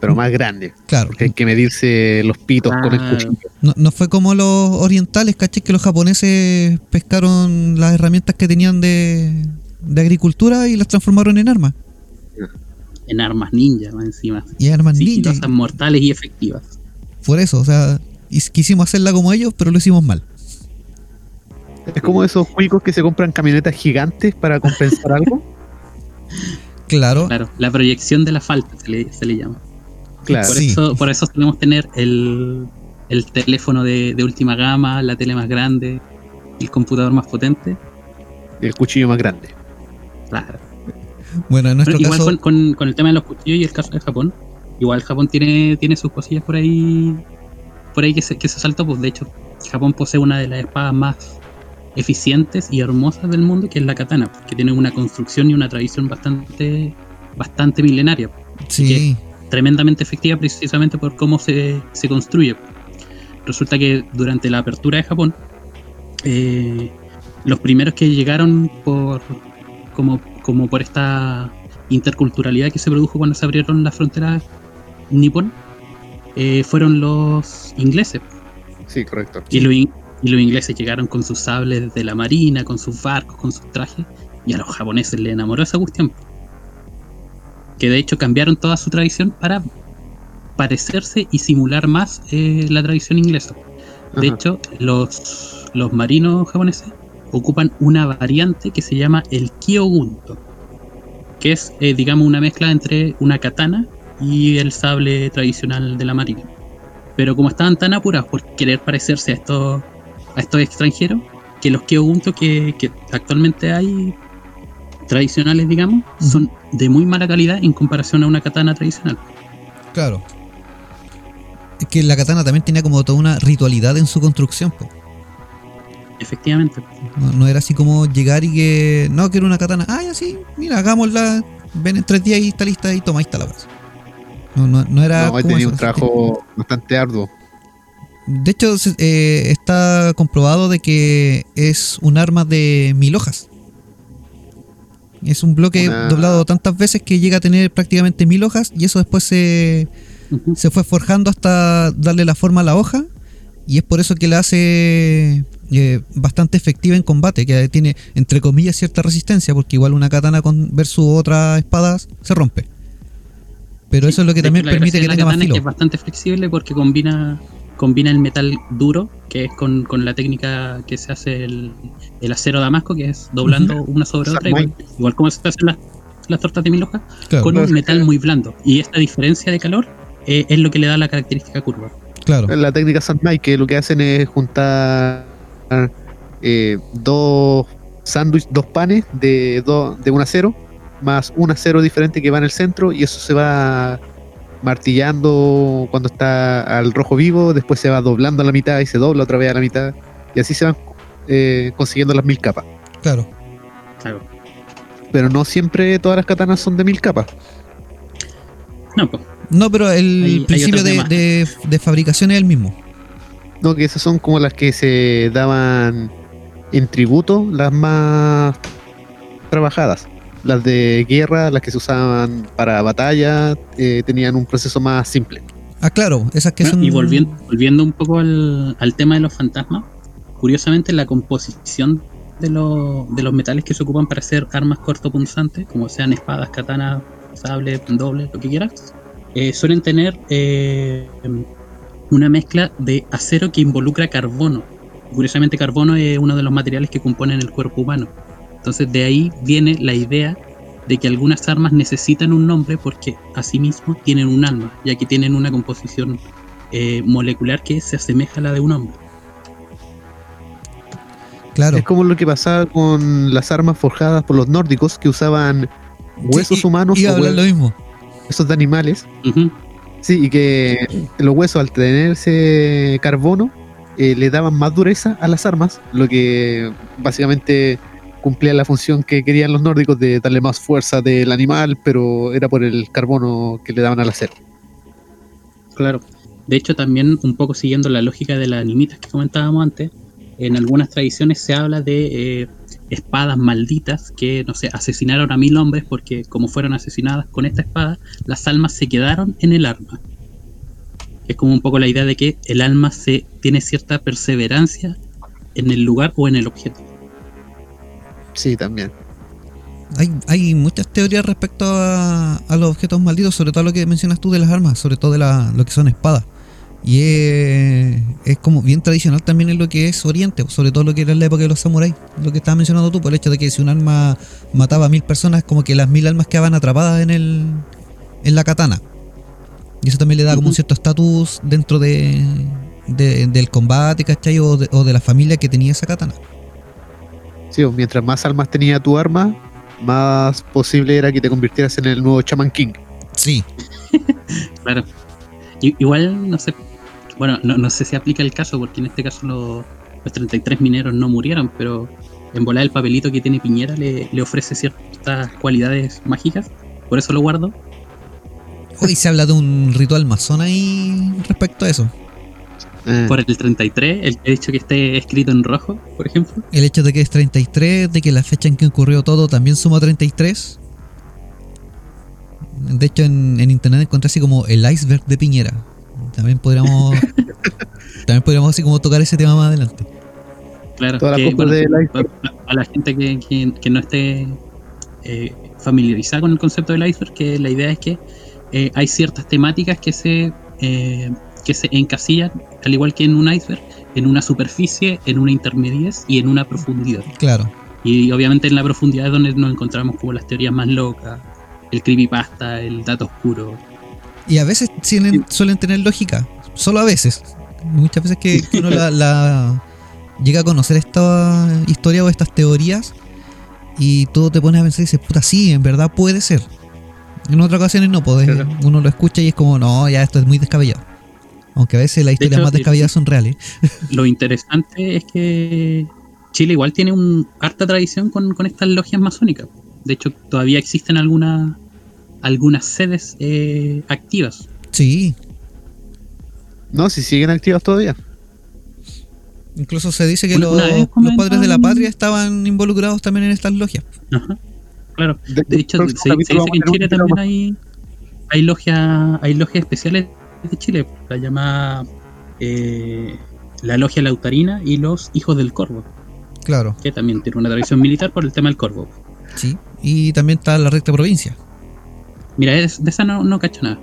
Pero más grande. Claro. Porque hay que medirse los pitos con el Claro. cuchillo. No, no fue como los orientales, caché que los japoneses pescaron las herramientas que tenían de, de agricultura y las transformaron en armas. En armas ninja, más encima. Y armas ninja. Sigilosas, mortales y efectivas. Por eso, o sea, is- quisimos hacerla como ellos, pero lo hicimos mal. Es como esos cuicos que se compran camionetas gigantes para compensar algo. Claro, Claro, la proyección de la falta se le, se le llama. Claro. Por, Sí. eso, por eso solemos tener el, el teléfono de, de última gama, la tele más grande, el computador más potente. El cuchillo más grande. Claro. bueno, en nuestro Bueno, igual caso, con, con- con el tema de los cuchillos y el caso de Japón, igual Japón tiene, tiene sus cosillas por ahí por ahí que se, que se saltó, pues de hecho Japón posee una de las espadas más eficientes y hermosas del mundo, que es la katana, que tiene una construcción y una tradición bastante bastante milenaria, sí, tremendamente efectiva precisamente por cómo se, se construye. Resulta que durante la apertura de Japón, eh, los primeros que llegaron por como, como por esta interculturalidad que se produjo cuando se abrieron las fronteras nipón, eh, fueron los ingleses. Sí, correcto. Y los, in- y los ingleses llegaron con sus sables de la marina, con sus barcos, con sus trajes, y a los japoneses les enamoró esa cuestión. Que de hecho cambiaron toda su tradición para parecerse y simular más eh, la tradición inglesa. De Ajá. hecho, los, los marinos japoneses ocupan una variante que se llama el Kyogunto, que es, eh, digamos, una mezcla entre una katana y el sable tradicional de la marina. Pero como estaban tan apurados por querer parecerse a estos, a estos extranjeros, que los Kyogunto que, que actualmente hay tradicionales, digamos, son de muy mala calidad en comparación a una katana tradicional. claro. Es que la katana también tenía como toda una ritualidad en su construcción. po. Efectivamente. No, no era así como llegar y que. No, quiero una katana. Ah, ya sí, mira, hagámosla. Ven en tres días y está lista y toma, ahí está la base. No, no, no era. No, he como tenido eso, un trabajo bastante arduo. De hecho, se- eh, está comprobado de que es un arma de mil hojas. Es un bloque Una- doblado tantas veces que llega a tener prácticamente mil hojas y eso después se, se fue forjando hasta darle la forma a la hoja y es por eso que la hace eh, bastante efectiva en combate, que tiene entre comillas cierta resistencia, porque igual una katana con versus otras espadas se rompe. Pero eso es lo que también permite que tenga más filo. es bastante flexible porque combina combina el metal duro, que es con, con la técnica que se hace el, el acero damasco, que es doblando una sobre otra, igual, igual como se hacen las, las tortas de mil hojas, Claro, con un metal muy blando. Y esta diferencia de calor eh, es lo que le da la característica curva. claro. La técnica Sandmai, que lo que hacen es juntar eh, dos sándwiches, dos panes de, do- de un acero, más un acero diferente que va en el centro, y eso se va martillando cuando está al rojo vivo, después se va doblando a la mitad y se dobla otra vez a la mitad, y así se van eh, consiguiendo las mil capas. Claro. Claro. Pero no siempre todas las katanas son de mil capas. No, pues, No, pero el Hay- principio de- de fabricación es el mismo. No, que esas son como las que se daban en tributo, las más trabajadas. Las de guerra, las que se usaban para batalla, eh, tenían un proceso más simple. Ah, claro, esas que Bueno, son. Y volviendo, volviendo un poco al, al tema de los fantasmas, curiosamente la composición de, lo- de los metales que se ocupan para hacer armas cortopunzantes, como sean espadas, katanas, sable, doble, lo que quieras, eh, suelen tener eh, una mezcla de acero que involucra carbono. Curiosamente carbono es uno de los materiales que componen el cuerpo humano. Entonces de ahí viene la idea de que algunas armas necesitan un nombre porque asimismo tienen un alma, ya que tienen una composición eh, molecular que se asemeja a la de un hombre. Claro. Es como lo que pasaba con las armas forjadas por los nórdicos que usaban huesos Sí, humanos Iba a o hablar hue- lo mismo. huesos de animales. Sí, y que los huesos al tenerse carbono eh, le daban más dureza a las armas, lo que básicamente cumplía la función que querían los nórdicos de darle más fuerza del animal, pero era por el carbono que le daban al acero. Claro. De hecho, también un poco siguiendo la lógica de las animitas que comentábamos antes, en algunas tradiciones se habla de eh, espadas malditas que, no sé, asesinaron a mil hombres porque como fueron asesinadas con esta espada, las almas se quedaron en el arma. Es como un poco la idea de que el alma se tiene cierta perseverancia en el lugar o en el objeto. Sí, también. Hay, hay muchas teorías respecto a, a los objetos malditos, sobre todo lo que mencionas tú de las armas, sobre todo de la- lo que son espadas. Y es, es como bien tradicional también en lo que es Oriente, sobre todo lo que era en la época de los samuráis, lo que estabas mencionando tú, por el hecho de que si un arma mataba a mil personas, como que las mil almas quedaban atrapadas en el en la katana. Y eso también le da como un cierto estatus dentro de, de- del combate, ¿cachai? O de, o de la familia que tenía esa katana. Sí, o mientras más almas tenía tu arma, más posible era que te convirtieras en el nuevo Chaman King. Sí, Claro. I- igual, no sé, bueno, no, no sé si aplica el caso, porque en este caso los, los 33 mineros no murieron, pero en volar el papelito que tiene Piñera le, le ofrece ciertas cualidades mágicas, por eso lo guardo. Hoy se habla de un ritual masón ahí respecto a eso. Eh, Por el 33, el hecho que esté escrito en rojo, por ejemplo. El hecho de que es 33, de que la fecha en que ocurrió todo también suma 33. De hecho, en, en internet encontré así como el iceberg de Piñera. También podríamos. también podríamos así como tocar ese tema más adelante. Claro, Toda que, bueno, a la gente que, que- que no esté eh, familiarizada con el concepto del iceberg, que la idea es que eh, hay ciertas temáticas que se, eh, que se encasillan, al igual que en un iceberg, en una superficie, en una intermediez y en una profundidad. Claro. Y obviamente en la profundidad es donde nos encontramos como las teorías más locas, el creepypasta, el dato oscuro. Y a veces tienen- suelen tener lógica. Solo a veces. Muchas veces que, que uno la, la- llega a conocer esta historia o estas teorías. Y tú te pones a pensar y dices, puta, sí, en verdad puede ser. En otras ocasiones no, pues Claro. uno lo escucha y es como, no, ya esto es muy descabellado. Aunque a veces las historias hecho, más eh, descabelladas son reales. Lo interesante es que Chile igual tiene un harta tradición con, con estas logias masónicas. De hecho, todavía existen algunas algunas sedes eh, activas. Sí, no, si siguen activas todavía. incluso se dice que los, padres de la patria estaban involucrados también en estas logias. Ajá, claro. De, De hecho, se, se dice que en Chile también hay, hay logias hay logias especiales de Chile, la llamada eh, la logia lautarina y los hijos del corvo, Claro, que también tiene una tradición militar por el tema del corvo. sí. Y también está la recta provincia. Mira, es- de esa no, no cacho nada.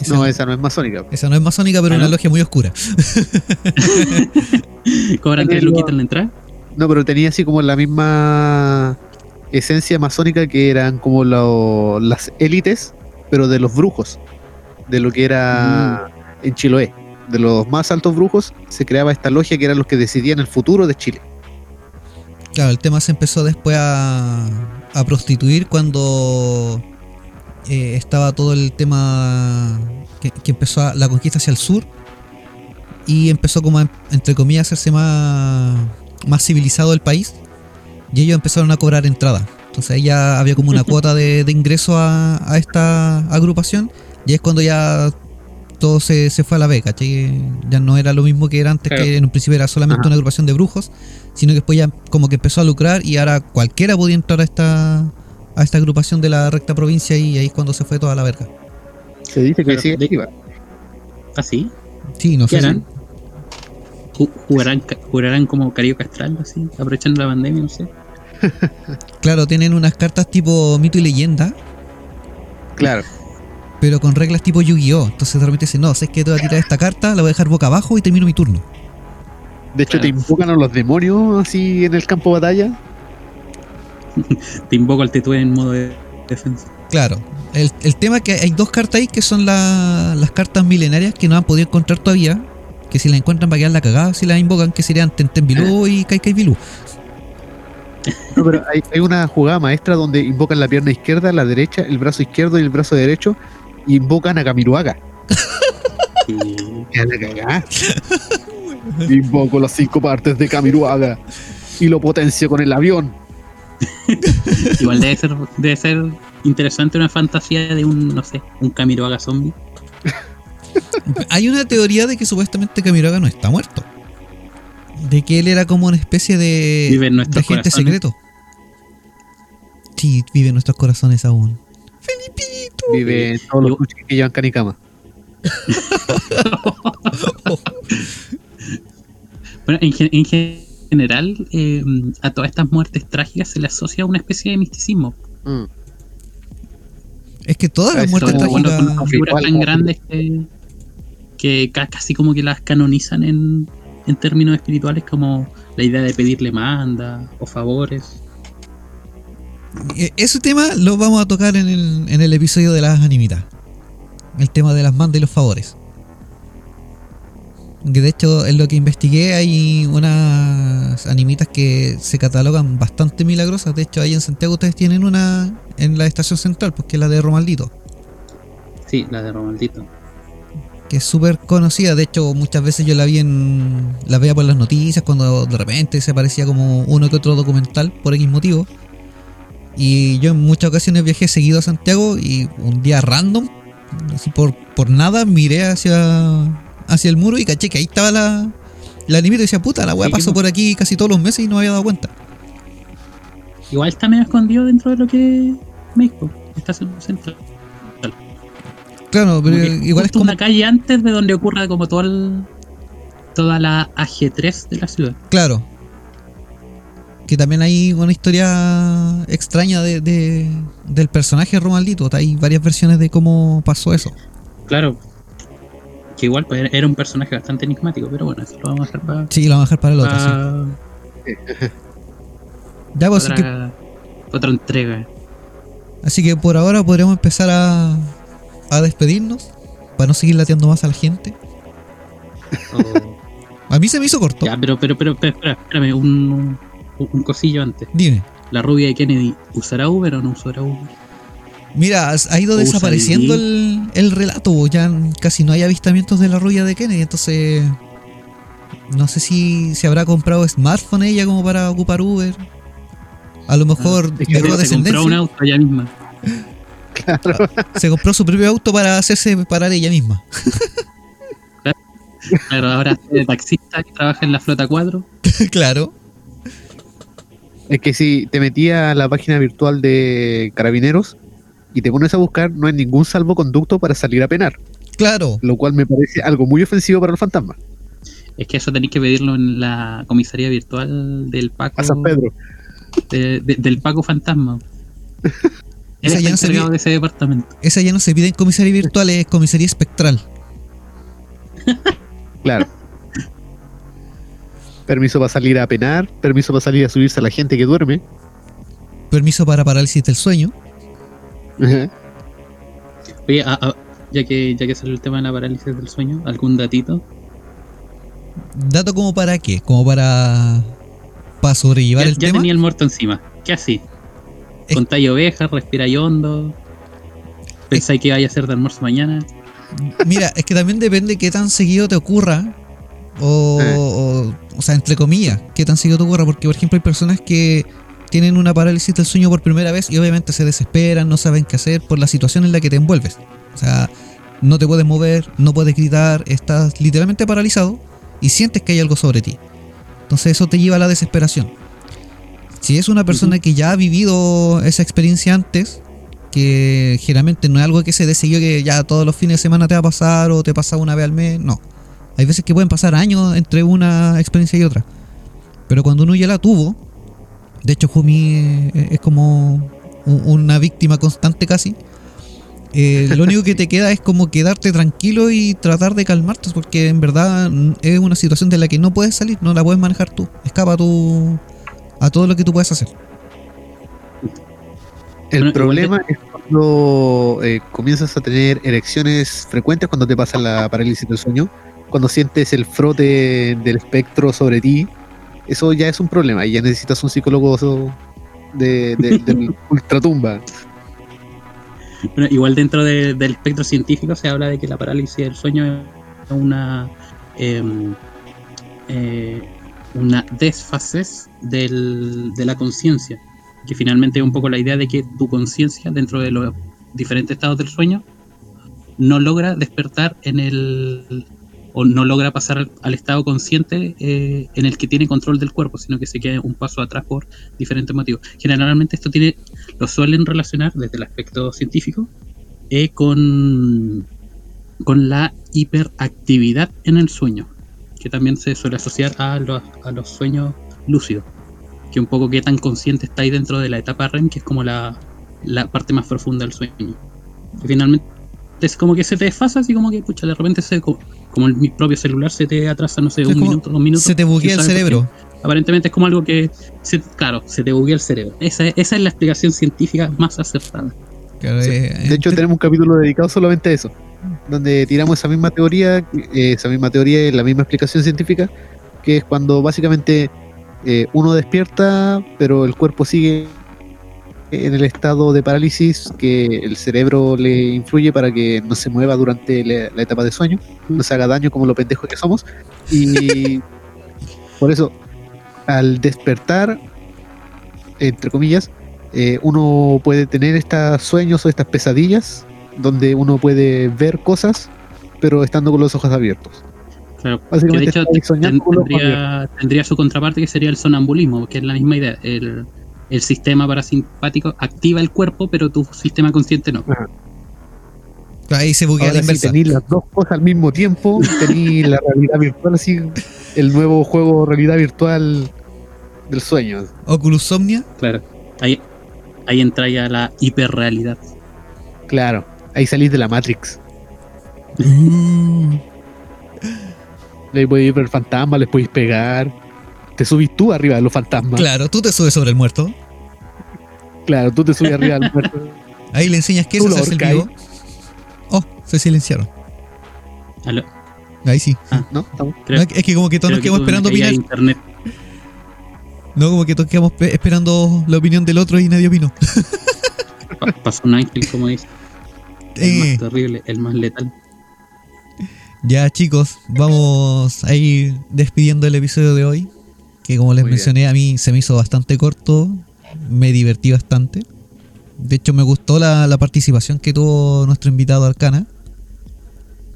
Esa, No, esa no es masónica. esa no es masónica, pero Ah, una ¿no? logia muy oscura. Cobran tres luquitas en la entrada. No, pero tenía así como la misma esencia masónica que eran como lo- las élites, pero de los brujos, de lo que era en Chiloé. De los más altos brujos se creaba esta logia que eran los que decidían el futuro de Chile. Claro, el tema se empezó después a, a prostituir cuando eh, estaba todo el tema que, que empezó a- la conquista hacia el sur y empezó como a, entre comillas a hacerse más, más civilizado el país y ellos empezaron a cobrar entrada. Entonces ya había como una cuota de, de ingreso a, a esta agrupación y es cuando ya todo se, se fue a la B, ¿cachai? Ya no era lo mismo que era antes, Claro. que en un principio era solamente Ajá. una agrupación de brujos, sino que después ya como que empezó a lucrar y ahora cualquiera podía entrar a esta a esta agrupación de la recta provincia y ahí es cuando se fue toda la verga. Se dice que Pero sigue activa. Así. Sí, no ¿Qué sé. harán? Ju- ¿Jugarán, jugarán como Cario Castral, así, aprovechando la pandemia, no sé. Claro, tienen unas cartas tipo mito y leyenda, Claro. Pero con reglas tipo Yu-Gi-Oh! Entonces de repente dicen, no, sé que te voy a tirar esta carta, la voy a dejar boca abajo y termino mi turno. De hecho, te invocan a los demonios así en el campo de batalla. Te invoco al Tetue en modo de defensa. Claro. El, el tema es que hay dos cartas ahí que son la- las cartas milenarias que no han podido encontrar todavía. Que si las encuentran va a quedar la cagada si las invocan, que serían Tenten Bilú y Kai Kai Bilú. No, pero hay, hay una jugada maestra donde invocan la pierna izquierda, la derecha, el brazo izquierdo y el brazo derecho. Invocan a Kamiruaga. Y la. Invoco las cinco partes de Kamiruaga. Y lo potencio con el avión. igual debe ser, debe ser interesante una fantasía de un, no sé, un Kamiroaga zombie. Hay una teoría de que supuestamente Kamiroaga no está muerto. De que él era como una especie de, Vive en de nuestros agente corazones. secreto. Sí, vive en nuestros corazones aún. Felipito. Vive en todos los cuchillos que llevan Kanikama. Bueno, en, gen- en general, eh, a todas estas muertes trágicas se le asocia una especie de misticismo. Mm. Es que todas las muertes Como, bueno, trágicas. con figuras tan grandes que, que ca- casi como que las canonizan en, en términos espirituales como la idea de pedirle manda o favores. Eh, Ese tema lo vamos a tocar en el, en el episodio de las animitas. El tema de las mandas y los favores. Que de hecho, en lo que investigué, hay unas animitas que se catalogan bastante milagrosas. De hecho, ahí en Santiago ustedes tienen una en la estación central, pues que es la de Romaldito, Sí, la de Romaldito. que es súper conocida. De hecho, muchas veces yo la vi en. la veía por las noticias cuando de repente se aparecía como uno que otro documental por X motivo. Y yo en muchas ocasiones viajé seguido a Santiago y un día random, así por, por nada, miré hacia, hacia el muro y caché que ahí estaba la, la animita y decía, puta, la weá pasó po. por aquí casi todos los meses y no me había dado cuenta. Igual está medio escondido dentro de lo que es México. Está central. Claro, pero igual es como... una calle antes de donde ocurra como todo el, toda la AG3 de la ciudad. Claro. Que también hay una historia extraña de, de- del personaje Romaldito. Hay varias versiones de cómo pasó eso. Claro. Que igual pues, era un personaje bastante enigmático, pero bueno, eso lo vamos a hacer para, Sí, lo vamos a dejar para el otro. sí. para Ya, pues, así, que, otra, otra entrega. así que por ahora podríamos empezar a, a despedirnos. Para no seguir lateando más a la gente. O- A mí se me hizo corto. ya, pero, pero, pero, pero, espera, espérame, un, un, cosillo antes. Dime. La rubia de Kennedy, ¿usará Uber o no usará Uber? Mira, ha ido desapareciendo el- el, el relato. Ya casi no hay avistamientos de la rubia de Kennedy. Entonces, no sé si se habrá comprado smartphone ella como para ocupar Uber. A lo mejor es que dejó se compró un auto ella misma. Claro. Se compró su propio auto para hacerse parar ella misma. Claro, ahora es de taxista y trabaja en la flota 4. claro. Es que si te metías a la página virtual de Carabineros y te pones a buscar, no hay ningún salvoconducto para salir a penar. Claro. Lo cual me parece algo muy ofensivo para los fantasmas. Es que eso tenéis que pedirlo en la comisaría virtual del Paco. A San Pedro. de- de- del Paco Fantasma. Esa ya, no se pide, de ese departamento. esa ya no se pide en comisaría virtual, es comisaría espectral. Claro. Permiso para salir a penar, permiso para salir a subirse a la gente que duerme. Permiso para parálisis del sueño. Ajá. Oye, a- a- ya que ya que salió el tema de la parálisis del sueño, ¿algún datito? ¿Dato como para qué? Como para, para sobrellevar Ya, el ya tema. tenía el muerto encima. ¿Qué así? Es- Contáis ovejas, respiráis hondo. ¿Pensáis que vaya a hacer de almuerzo mañana? Mira, es que también depende qué tan seguido te ocurra. O, o, o sea, entre comillas, qué tan seguido te ocurra. Porque, por ejemplo, hay personas que tienen una parálisis del sueño por primera vez y obviamente se desesperan, no saben qué hacer por la situación en la que te envuelves. O sea, no te puedes mover, no puedes gritar, estás literalmente paralizado y sientes que hay algo sobre ti. Entonces eso te lleva a la desesperación. Si es una persona que ya ha vivido esa experiencia antes, que generalmente no es algo que se seguido que ya todos los fines de semana te va a pasar o te pasa una vez al mes, no. Hay veces que pueden pasar años entre una experiencia y otra. Pero cuando uno ya la tuvo, de hecho Jumi eh, es como un- una víctima constante casi, eh, lo único que te queda es como quedarte tranquilo y tratar de calmarte, porque en verdad mm, es una situación de la que no puedes salir, no la puedes manejar tú. Escapa a, tu, a todo lo que tú puedes hacer. El problema es cuando eh, comienzas a tener erecciones frecuentes cuando te pasa la parálisis del sueño, cuando sientes el frote del espectro sobre ti, eso ya es un problema y ya necesitas un psicólogo de, de- del ultratumba. Bueno, igual dentro de- del espectro científico se habla de que la parálisis del sueño es una em, eh, una desfases del- de la conciencia, que finalmente es un poco la idea de que tu conciencia dentro de los diferentes estados del sueño no logra despertar en el o no logra pasar al, estado consciente eh, en el que tiene control del cuerpo, sino que se queda un paso atrás por diferentes motivos. Generalmente esto tiene lo suelen relacionar desde el aspecto científico eh, con, con la hiperactividad en el sueño, que también se suele asociar a los, a los sueños lúcidos, que un poco qué tan consciente estáis dentro de la etapa REM, que es como la, la parte más profunda del sueño. Que finalmente es como que se te desfasa, así como que, pucha, de repente se, como, como el mi propio celular se te atrasa, no sé, Es un minuto, dos minutos. Se te buguea ¿quién el cerebro. Aparentemente es como algo que, se- claro, se te buguea el cerebro. Esa, esa es la explicación científica más acertada. Claro, Sí. eh, De hecho, tenemos un capítulo dedicado solamente a eso, donde tiramos esa misma teoría, eh, esa misma teoría y la misma explicación científica, que es cuando básicamente eh, uno despierta, pero el cuerpo sigue en el estado de parálisis que el cerebro le influye para que no se mueva durante la, la etapa de sueño, no se haga daño como los pendejos que somos. Y por eso, al despertar, entre comillas, eh, uno puede tener estos sueños o estas pesadillas donde uno puede ver cosas, pero estando con los ojos abiertos. Claro, que de Básicamente hecho ten- abiertos. tendría, tendría su contraparte que sería el sonambulismo, que es la misma idea. El, el sistema parasimpático activa el cuerpo, pero tu sistema consciente no. ahí se buguea la Ahora inversa. tenéis las dos cosas al mismo tiempo, tenéis la realidad virtual, así, el nuevo juego realidad virtual del sueño. Oculus Somnia. Claro. Ahí, ahí entra ya la hiperrealidad. Claro, ahí salís de la Matrix. Le podéis ver fantasmas, les podéis pegar. Te subís tú arriba de los fantasmas. Claro, tú te subes sobre el muerto. Claro, tú te subes arriba del muerto. Ahí le enseñas que Tú eso hace el vivo. Oh, se silenciaron. Aló, Ahí sí. ¿No? Estamos- creo- No, es que como que todos creo nos quedamos esperando opinar. internet. No, como que todos quedamos pe- esperando la opinión del otro y nadie opinó. Pa- Pasó un ángel, como dice. El Eh, más terrible, el más letal. ya chicos, vamos a ir despidiendo el episodio de hoy. Que como les Muy bien. mencioné, a mí se me hizo bastante corto. Me divertí bastante. De hecho, me gustó la, la participación que tuvo nuestro invitado Arcana.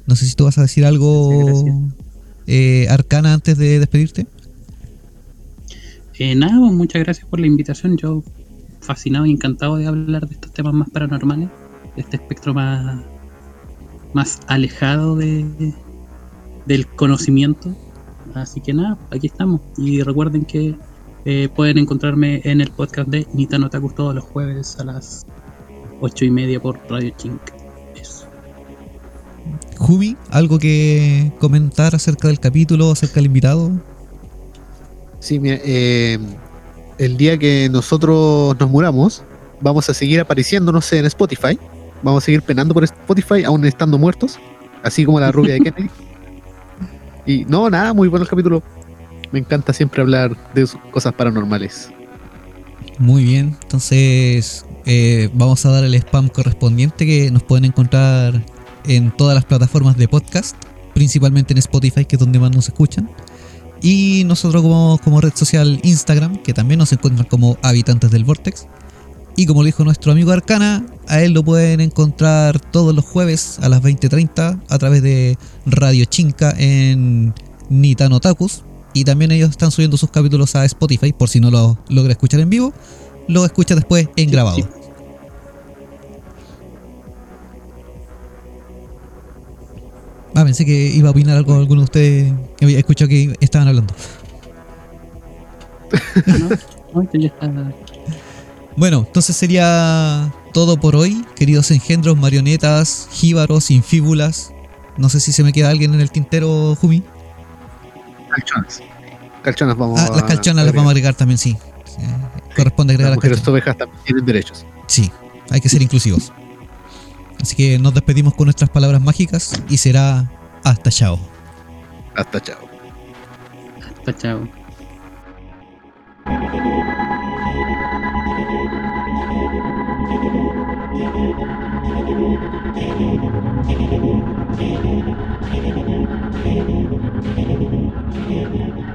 No sé si tú vas a decir algo, eh, Arcana, antes de despedirte. Eh, nada, pues, muchas gracias por la invitación. Yo fascinado y encantado de hablar de estos temas más paranormales, de este espectro más, más alejado de, del conocimiento. Así que nada, aquí estamos. Y recuerden que eh, pueden encontrarme en el podcast de Nitano Takus todos los jueves a las 8 y media por Radio Chink. Eso. Jumi, ¿algo que comentar acerca del capítulo, acerca del invitado? Sí, mira, eh, el día que nosotros nos muramos, vamos a seguir apareciéndonos en Spotify. Vamos a seguir penando por Spotify, aún estando muertos. Así como la rubia de Kennedy. Y no, nada, muy bueno el capítulo. Me encanta siempre hablar de cosas paranormales. Muy bien, entonces eh, vamos a dar el spam correspondiente que nos pueden encontrar en todas las plataformas de podcast, principalmente en Spotify, que es donde más nos escuchan. Y nosotros como, como red social Instagram, que también nos encuentran como habitantes del Vortex. Y como lo dijo nuestro amigo Arcana, a él lo pueden encontrar todos los jueves a las 20.30 a través de Radio Chinca en Nitano Takus. Y también ellos están subiendo sus capítulos a Spotify por si no lo logra escuchar en vivo, lo escucha después en grabado. sí. Ah, pensé que iba a opinar algo alguno de ustedes. que Había escuchado que estaban hablando. ¿no? No, ya está. Bueno, entonces sería todo por hoy, queridos engendros, marionetas, jíbaros, infíbulas. No sé si se me queda alguien en el tintero, Jumi. Calchonas. Calchonas vamos Ah, las calchonas las vamos a agregar también, sí. Sí, Corresponde agregar Las las mujeres calchonas. ovejas también tienen derechos. Sí, hay que ser inclusivos. Así que nos despedimos con nuestras palabras mágicas y será hasta chao. Hasta chao. Hasta chao. Thank you.